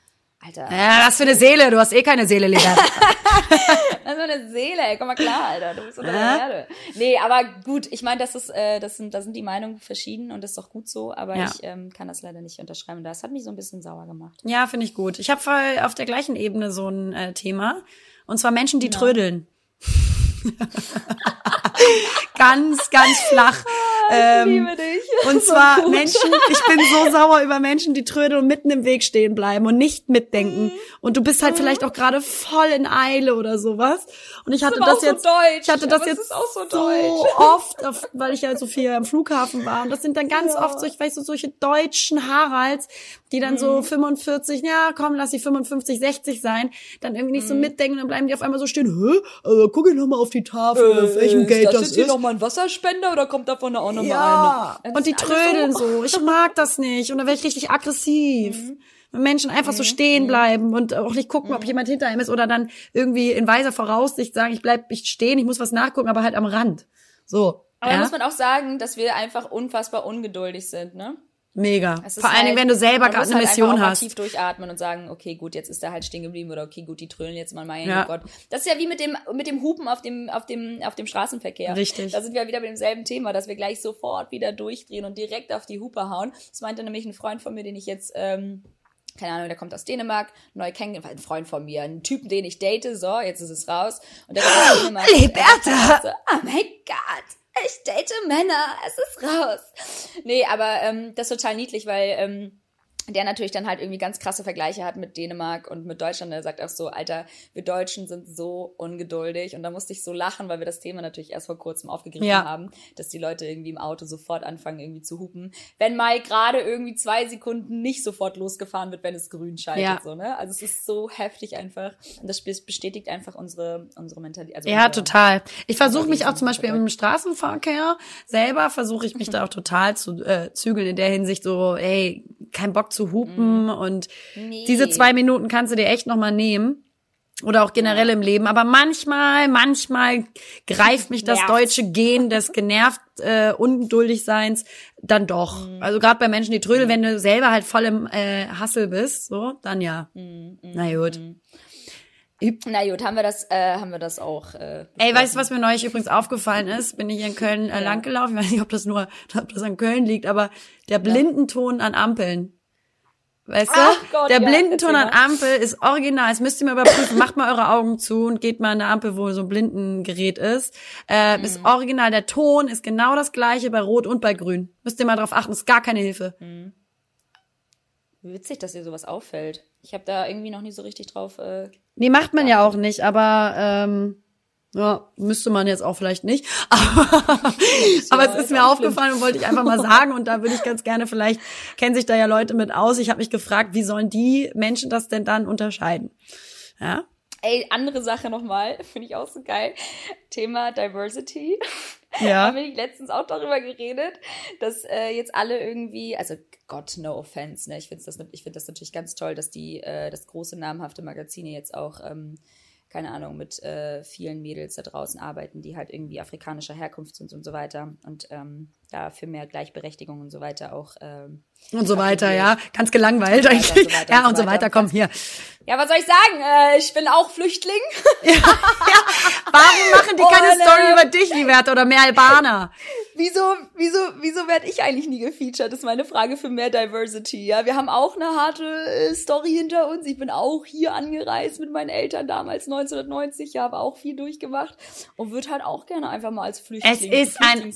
Alter. Ja, was für eine Seele. Du hast eh keine Seele, Lea. was für eine Seele, ey. Komm mal klar, Alter. Du bist unter der Erde. Nee, aber gut. Ich meine, das ist, äh, das sind, da sind die Meinungen verschieden und das ist doch gut so. Aber ja. ich ähm, kann das leider nicht unterschreiben. Das hat mich so ein bisschen sauer gemacht. Ja, finde ich gut. Ich habe auf der gleichen Ebene so ein äh, Thema. Und zwar Menschen, die genau. trödeln. ganz, ganz flach. Ah, ich ähm, liebe dich. Und zwar Menschen, ich bin so sauer über Menschen, die trödeln und mitten im Weg stehen bleiben und nicht mitdenken. Mhm. Und du bist halt vielleicht auch gerade voll in Eile oder sowas. Und ich hatte das, das jetzt, so ich hatte das jetzt so, so oft, weil ich ja so viel am Flughafen war. Und das sind dann ganz ja. oft so, ich weiß so, solche deutschen Haralds, die dann mhm. so 45, ja, komm, lass sie 55, 60 sein, dann irgendwie nicht mhm. so mitdenken und dann bleiben die auf einmal so stehen, hä, äh, guck ich noch mal auf die Tafel, äh, auf welchem Geld das, das ist. Ein Wasserspender oder kommt davon auch noch ja. mal eine? Und die trödeln so. so. Ich mag das nicht. Und dann werde ich richtig aggressiv. Mhm. Wenn Menschen einfach mhm. so stehen mhm. bleiben und auch nicht gucken, ob mhm. jemand hinter ihm ist oder dann irgendwie in weiser Voraussicht sagen, ich bleib ich stehen, ich muss was nachgucken, aber halt am Rand. So. Aber ja? muss man auch sagen, dass wir einfach unfassbar ungeduldig sind, ne? Mega. Vor allen Dingen, halt, wenn du selber gerade eine halt Mission hast. tief durchatmen und sagen, okay, gut, jetzt ist er halt stehen geblieben oder okay, gut, die trölen jetzt mal mein ja. Gott. Das ist ja wie mit dem mit dem Hupen auf dem auf dem auf dem Straßenverkehr. Richtig. Da sind wir wieder mit demselben Thema, dass wir gleich sofort wieder durchdrehen und direkt auf die Hupe hauen. Das meinte nämlich ein Freund von mir, den ich jetzt ähm, keine Ahnung, der kommt aus Dänemark, neu kennengelernt, ein Freund von mir, ein Typen, den ich date, so, jetzt ist es raus. Und der kommt aus Dänemark. Liberta! So, oh mein Gott! Ich date Männer, es ist raus. Nee, aber ähm, das ist total niedlich, weil ähm, der natürlich dann halt irgendwie ganz krasse Vergleiche hat mit Dänemark und mit Deutschland. Der sagt auch so, Alter, wir Deutschen sind so ungeduldig. Und da musste ich so lachen, weil wir das Thema natürlich erst vor kurzem aufgegriffen ja. haben, dass die Leute irgendwie im Auto sofort anfangen irgendwie zu hupen. Wenn mal gerade irgendwie zwei Sekunden nicht sofort losgefahren wird, wenn es grün schaltet. Ja. So, ne? Also es ist so heftig einfach. Und das bestätigt einfach unsere, unsere Mentalität. Also ja, unsere, total. Ich versuche mich auch zum Beispiel im Straßenverkehr selber, versuche ich mich da auch total zu äh, zügeln in der Hinsicht so, ey, kein Bock zu hupen mm. und nee. diese zwei Minuten kannst du dir echt noch mal nehmen. Oder auch generell ja. im Leben. Aber manchmal, manchmal greift mich das deutsche Gen des genervt, äh, ungeduldig Seins dann doch. Mhm. Also gerade bei Menschen, die trödeln, mhm. wenn du selber halt voll im äh, Hassel bist, so, dann ja. Mhm. Na gut. Mhm. Na gut, haben wir das, äh, haben wir das auch. Äh, Ey, weißt du, was mir neulich übrigens aufgefallen ist? Bin ich in Köln äh, langgelaufen. Ich weiß nicht, ob das nur, ob das an Köln liegt, aber der Blindenton an Ampeln. Weißt du? Gott, der ja, Blindenton an Ampel ist original. Das müsst ihr mal überprüfen. Macht mal eure Augen zu und geht mal an eine Ampel, wo so ein Blindengerät ist. Äh, mhm. Ist original. Der Ton ist genau das gleiche bei Rot und bei Grün. Müsst ihr mal drauf achten. Ist gar keine Hilfe. Mhm. Witzig, dass dir sowas auffällt. Ich habe da irgendwie noch nie so richtig drauf. Äh, nee, macht man ja auch nicht, aber ähm, ja, müsste man jetzt auch vielleicht nicht. Aber, aber es ist mir aufgefallen und wollte ich einfach mal sagen. Und da würde ich ganz gerne, vielleicht kennen sich da ja Leute mit aus. Ich habe mich gefragt, wie sollen die Menschen das denn dann unterscheiden? Ja. Ey, andere Sache nochmal, finde ich auch so geil. Thema Diversity. ja. haben wir letztens auch darüber geredet, dass äh, jetzt alle irgendwie, also Gott, no offense, ne? Ich finde das, ich finde das natürlich ganz toll, dass die, äh, das große namhafte Magazine jetzt auch ähm, keine Ahnung, mit äh, vielen Mädels da draußen arbeiten, die halt irgendwie afrikanischer Herkunft sind und so weiter. Und ähm, da für mehr Gleichberechtigung und so weiter auch. Ähm, und so weiter, ja. Ganz gelangweilt eigentlich. So weiter, ja, und so weiter, komm, hier. Ja, was soll ich sagen? Äh, ich bin auch Flüchtling. ja, ja. Warum machen die keine und, Story äh, über dich, Liberta, oder mehr Albaner? wieso, wieso, wieso werde ich eigentlich nie gefeatured? Das ist meine Frage für mehr Diversity. Ja, wir haben auch eine harte äh, Story hinter uns. Ich bin auch hier angereist mit meinen Eltern damals 1990. Ja, habe auch viel durchgemacht und würde halt auch gerne einfach mal als Flüchtling. Es ist ein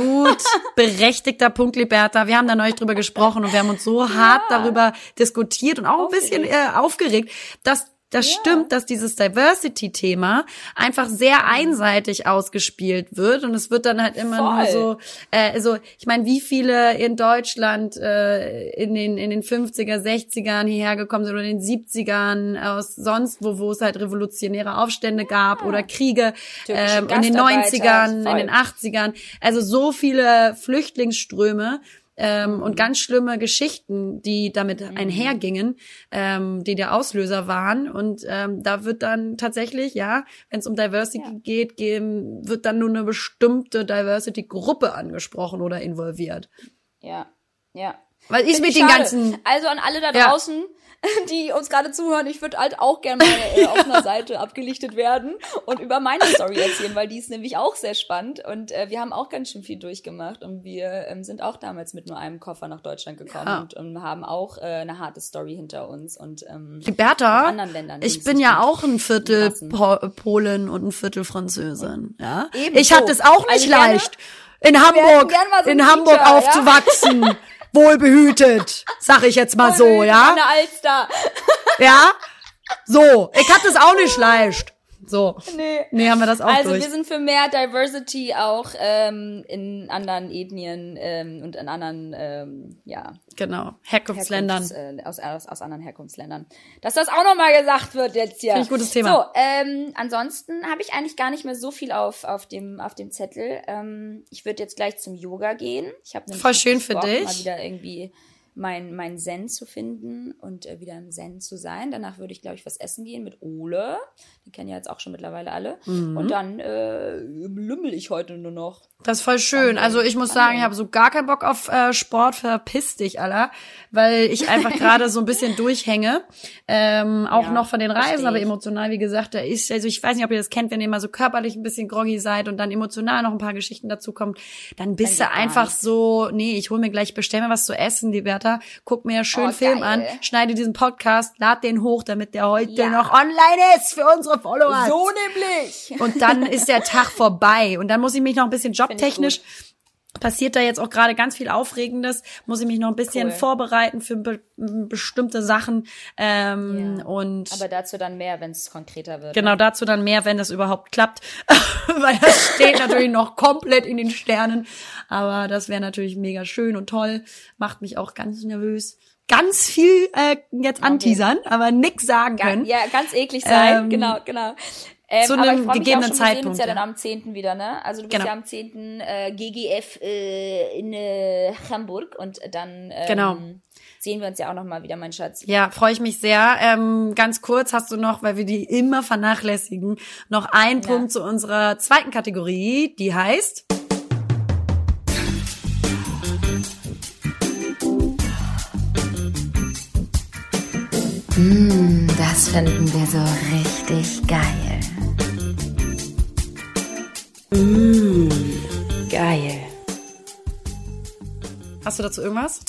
absolut berechtigter Punkt, Liberta. Wir haben da neulich drüber gesprochen und wir haben uns so hart darüber diskutiert und auch ein bisschen äh, aufgeregt, dass das ja. stimmt, dass dieses Diversity-Thema einfach sehr mhm. einseitig ausgespielt wird und es wird dann halt immer Voll. nur so, äh, also ich meine, wie viele in Deutschland äh, in den in den 50er, 60ern hierher gekommen sind oder in den 70ern aus sonst wo, wo es halt revolutionäre Aufstände gab ja. oder Kriege ähm, in den 90ern, Voll. in den 80ern, also so viele Flüchtlingsströme ähm, und ganz schlimme Geschichten, die damit mhm. einhergingen, ähm, die der Auslöser waren. Und ähm, da wird dann tatsächlich, ja, wenn es um Diversity ja. geht, gehen, wird dann nur eine bestimmte Diversity-Gruppe angesprochen oder involviert. Ja, ja. Weil ich mit den ganzen. Also an alle da draußen, ja die uns gerade zuhören, ich würde halt auch gerne mal äh, auf einer Seite abgelichtet werden und über meine Story erzählen, weil die ist nämlich auch sehr spannend und äh, wir haben auch ganz schön viel durchgemacht und wir ähm, sind auch damals mit nur einem Koffer nach Deutschland gekommen ja. und, und, haben auch äh, eine harte Story hinter uns und ähm, Bertha, ich bin ja auch ein Viertel po Polin und ein Viertel Französin, ja. Ebenso. Ich hatte es auch nicht also leicht. in Hamburg, so in Hamburg Feature, aufzuwachsen. Ja? wohlbehütet, sag ich jetzt mal so, ja? Eine Alster. Ja? So, ich hatte es auch nicht leicht. So. Nee. Nee, haben wir das auch Also durch. wir sind für mehr Diversity auch ähm, in anderen Ethnien ähm, und in anderen, ähm, ja. Genau, Herkunftsländern. Herkunfts, äh, aus, aus, aus anderen Herkunftsländern. Dass das auch nochmal gesagt wird jetzt hier. Finde ich gutes Thema. So, ähm, ansonsten habe ich eigentlich gar nicht mehr so viel auf, auf, dem, auf dem Zettel. Ähm, ich würde jetzt gleich zum Yoga gehen. Ich habe Voll schön für dich. Mal wieder irgendwie mein, mein Zen zu finden und äh, wieder im Zen zu sein. Danach würde ich, glaube ich, was essen gehen mit Ole. Die kennen ja jetzt auch schon mittlerweile alle. Mhm. Und dann äh, lümmel ich heute nur noch. Das ist voll schön. Also ich muss sagen, ich habe so gar keinen Bock auf äh, Sport. Verpiss dich, aller, weil ich einfach gerade so ein bisschen durchhänge. Ähm, auch ja, noch von den Reisen, aber emotional, wie gesagt, da ist, also ich weiß nicht, ob ihr das kennt, wenn ihr mal so körperlich ein bisschen groggy seid und dann emotional noch ein paar Geschichten dazu kommt, dann bist dann du einfach so, nee, ich hol mir gleich, bestell mir was zu essen, die Werte Theater, guck mir schön oh, Film an, schneide diesen Podcast, lad den hoch, damit der heute ja. noch online ist für unsere Follower. So nämlich. Und dann ist der Tag vorbei. Und dann muss ich mich noch ein bisschen jobtechnisch passiert da jetzt auch gerade ganz viel Aufregendes, muss ich mich noch ein bisschen cool. vorbereiten für be bestimmte Sachen. Ähm, ja. und Aber dazu dann mehr, wenn es konkreter wird. Genau, dazu dann mehr, wenn das überhaupt klappt. Weil das steht natürlich noch komplett in den Sternen. Aber das wäre natürlich mega schön und toll. Macht mich auch ganz nervös ganz viel äh, jetzt okay. anteasern, aber nix sagen können. Ja, ganz eklig sein, ähm, genau, genau. Ähm, zu einem gegebenen Zeitpunkt. Du bist ja dann am 10. wieder, ne? Also du bist genau. ja am 10. Äh, GGF äh, in äh, Hamburg und dann ähm, genau. sehen wir uns ja auch noch mal wieder, mein Schatz. Ja, freue ich mich sehr. Ähm, ganz kurz hast du noch, weil wir die immer vernachlässigen, noch einen ja. Punkt zu unserer zweiten Kategorie, die heißt Mm, das finden wir so richtig geil. Mmh, geil. Hast du dazu irgendwas?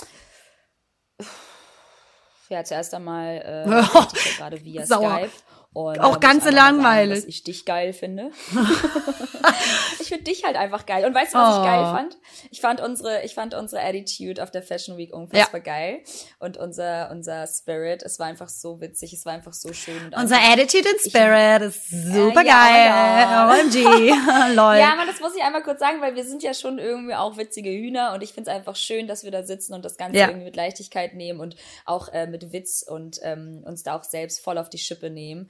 Ja, zuerst einmal äh, oh, gerade via Sauer. Skype. Und auch ganz langweilig. Sagen, dass ich dich geil finde. ich finde dich halt einfach geil. Und weißt du, was oh. ich geil oh. fand? Ich fand unsere, ich fand unsere Attitude auf der Fashion Week unfassbar ja. geil. Und unser, unser Spirit, es war einfach so witzig, es war einfach so schön. unser Attitude und Spirit ich, ist super äh, geil. Ja, OMG. Lol. Ja, man, das muss ich einmal kurz sagen, weil wir sind ja schon irgendwie auch witzige Hühner und ich finde es einfach schön, dass wir da sitzen und das Ganze ja. irgendwie mit Leichtigkeit nehmen und auch äh, mit Witz und ähm, uns da auch selbst voll auf die Schippe nehmen.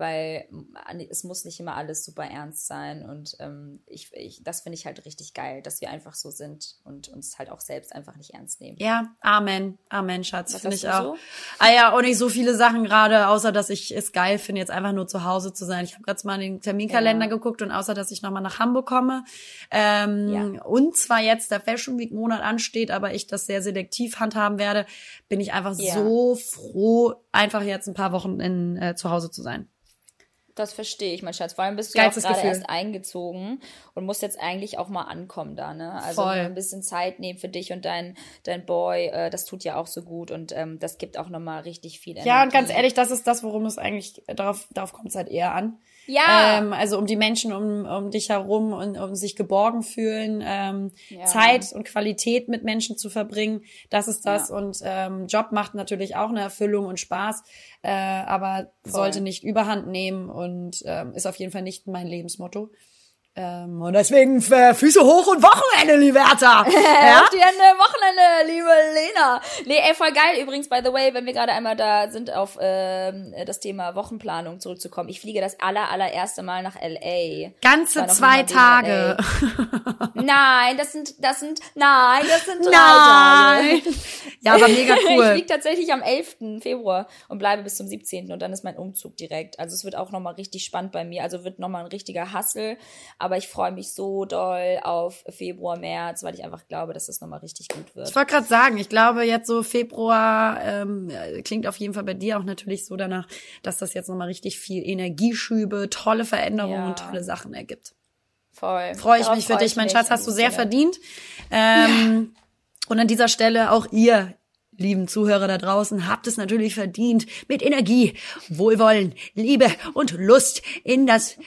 weil es muss nicht immer alles super ernst sein und ähm, ich, ich, das finde ich halt richtig geil, dass wir einfach so sind und uns halt auch selbst einfach nicht ernst nehmen. Ja, Amen, Amen, Schatz, finde ich auch. So? Ah ja, auch nicht so viele Sachen gerade, außer dass ich es geil finde, jetzt einfach nur zu Hause zu sein. Ich habe gerade mal in den Terminkalender ja. geguckt und außer dass ich nochmal nach Hamburg komme ähm, ja. und zwar jetzt der Fashion Week Monat ansteht, aber ich das sehr selektiv handhaben werde, bin ich einfach ja. so froh, einfach jetzt ein paar Wochen in, äh, zu Hause zu sein. Das verstehe ich, mein Schatz. Vor allem bist du ja auch gerade erst eingezogen und musst jetzt eigentlich auch mal ankommen da, ne? Also Voll. ein bisschen Zeit nehmen für dich und dein, dein Boy, äh, das tut ja auch so gut und ähm, das gibt auch nochmal richtig viel Energie. Ja, und ganz ehrlich, das ist das, worum es eigentlich, darauf, darauf kommt es halt eher an. Ja. Ähm, also um die Menschen um, um dich herum und um sich geborgen fühlen, ähm, ja. Zeit und Qualität mit Menschen zu verbringen, das ist das. Ja. Und ähm, Job macht natürlich auch eine Erfüllung und Spaß, äh, aber Voll. sollte nicht überhand nehmen und ähm, ist auf jeden Fall nicht mein Lebensmotto. Ähm, und deswegen äh, Füße hoch und Wochenende, Liberta. ja? die Ende, Wochenende, liebe Lena. Nee, ey, voll geil übrigens, by the way, wenn wir gerade einmal da sind, auf ähm, das Thema Wochenplanung zurückzukommen. Ich fliege das aller, allererste Mal nach L.A. Ganze zwei Tage. nein, das sind, das sind, nein, das sind drei nein. Tage. Ja, aber mega cool. ich fliege tatsächlich am 11. Februar und bleibe bis zum 17. und dann ist mein Umzug direkt. Also es wird auch nochmal richtig spannend bei mir. Also wird nochmal ein richtiger Hassel. Aber ich freue mich so doll auf Februar, März, weil ich einfach glaube, dass das nochmal richtig gut wird. Ich wollte gerade sagen, ich glaube jetzt so Februar ähm, klingt auf jeden Fall bei dir auch natürlich so danach, dass das jetzt nochmal richtig viel Energieschübe, tolle Veränderungen ja. und tolle Sachen ergibt. Voll. Freue ich mich für dich, mein Schatz, hast du sehr verdient. Ähm. Und an dieser Stelle auch ihr, lieben Zuhörer da draußen, habt es natürlich verdient, mit Energie, Wohlwollen, Liebe und Lust in das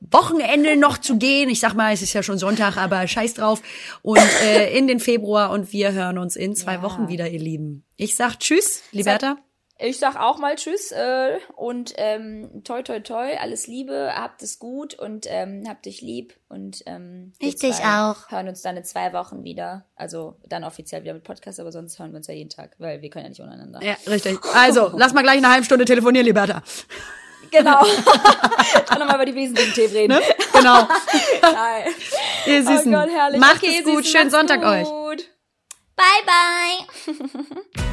Wochenende noch zu gehen. Ich sag mal, es ist ja schon Sonntag, aber scheiß drauf. Und äh, in den Februar und wir hören uns in zwei ja. Wochen wieder, ihr Lieben. Ich sag Tschüss, Liberta. Ich sag auch mal Tschüss äh, und ähm, toi toi toi, alles Liebe, habt es gut und ähm, habt dich lieb und ähm, ich dich auch. Hören uns dann in zwei Wochen wieder, also dann offiziell wieder mit Podcast, aber sonst hören wir uns ja jeden Tag, weil wir können ja nicht untereinander. Ja, richtig. Also lass mal gleich eine halbe Stunde telefonieren, Liberta. Genau. Dann nochmal über die wesentlichen Themen reden. Ne? Genau. Nein. Ihr Süßen. Oh Gott, herrlich. Macht okay, es gut. Schönen Sonntag gut. euch. Bye, bye.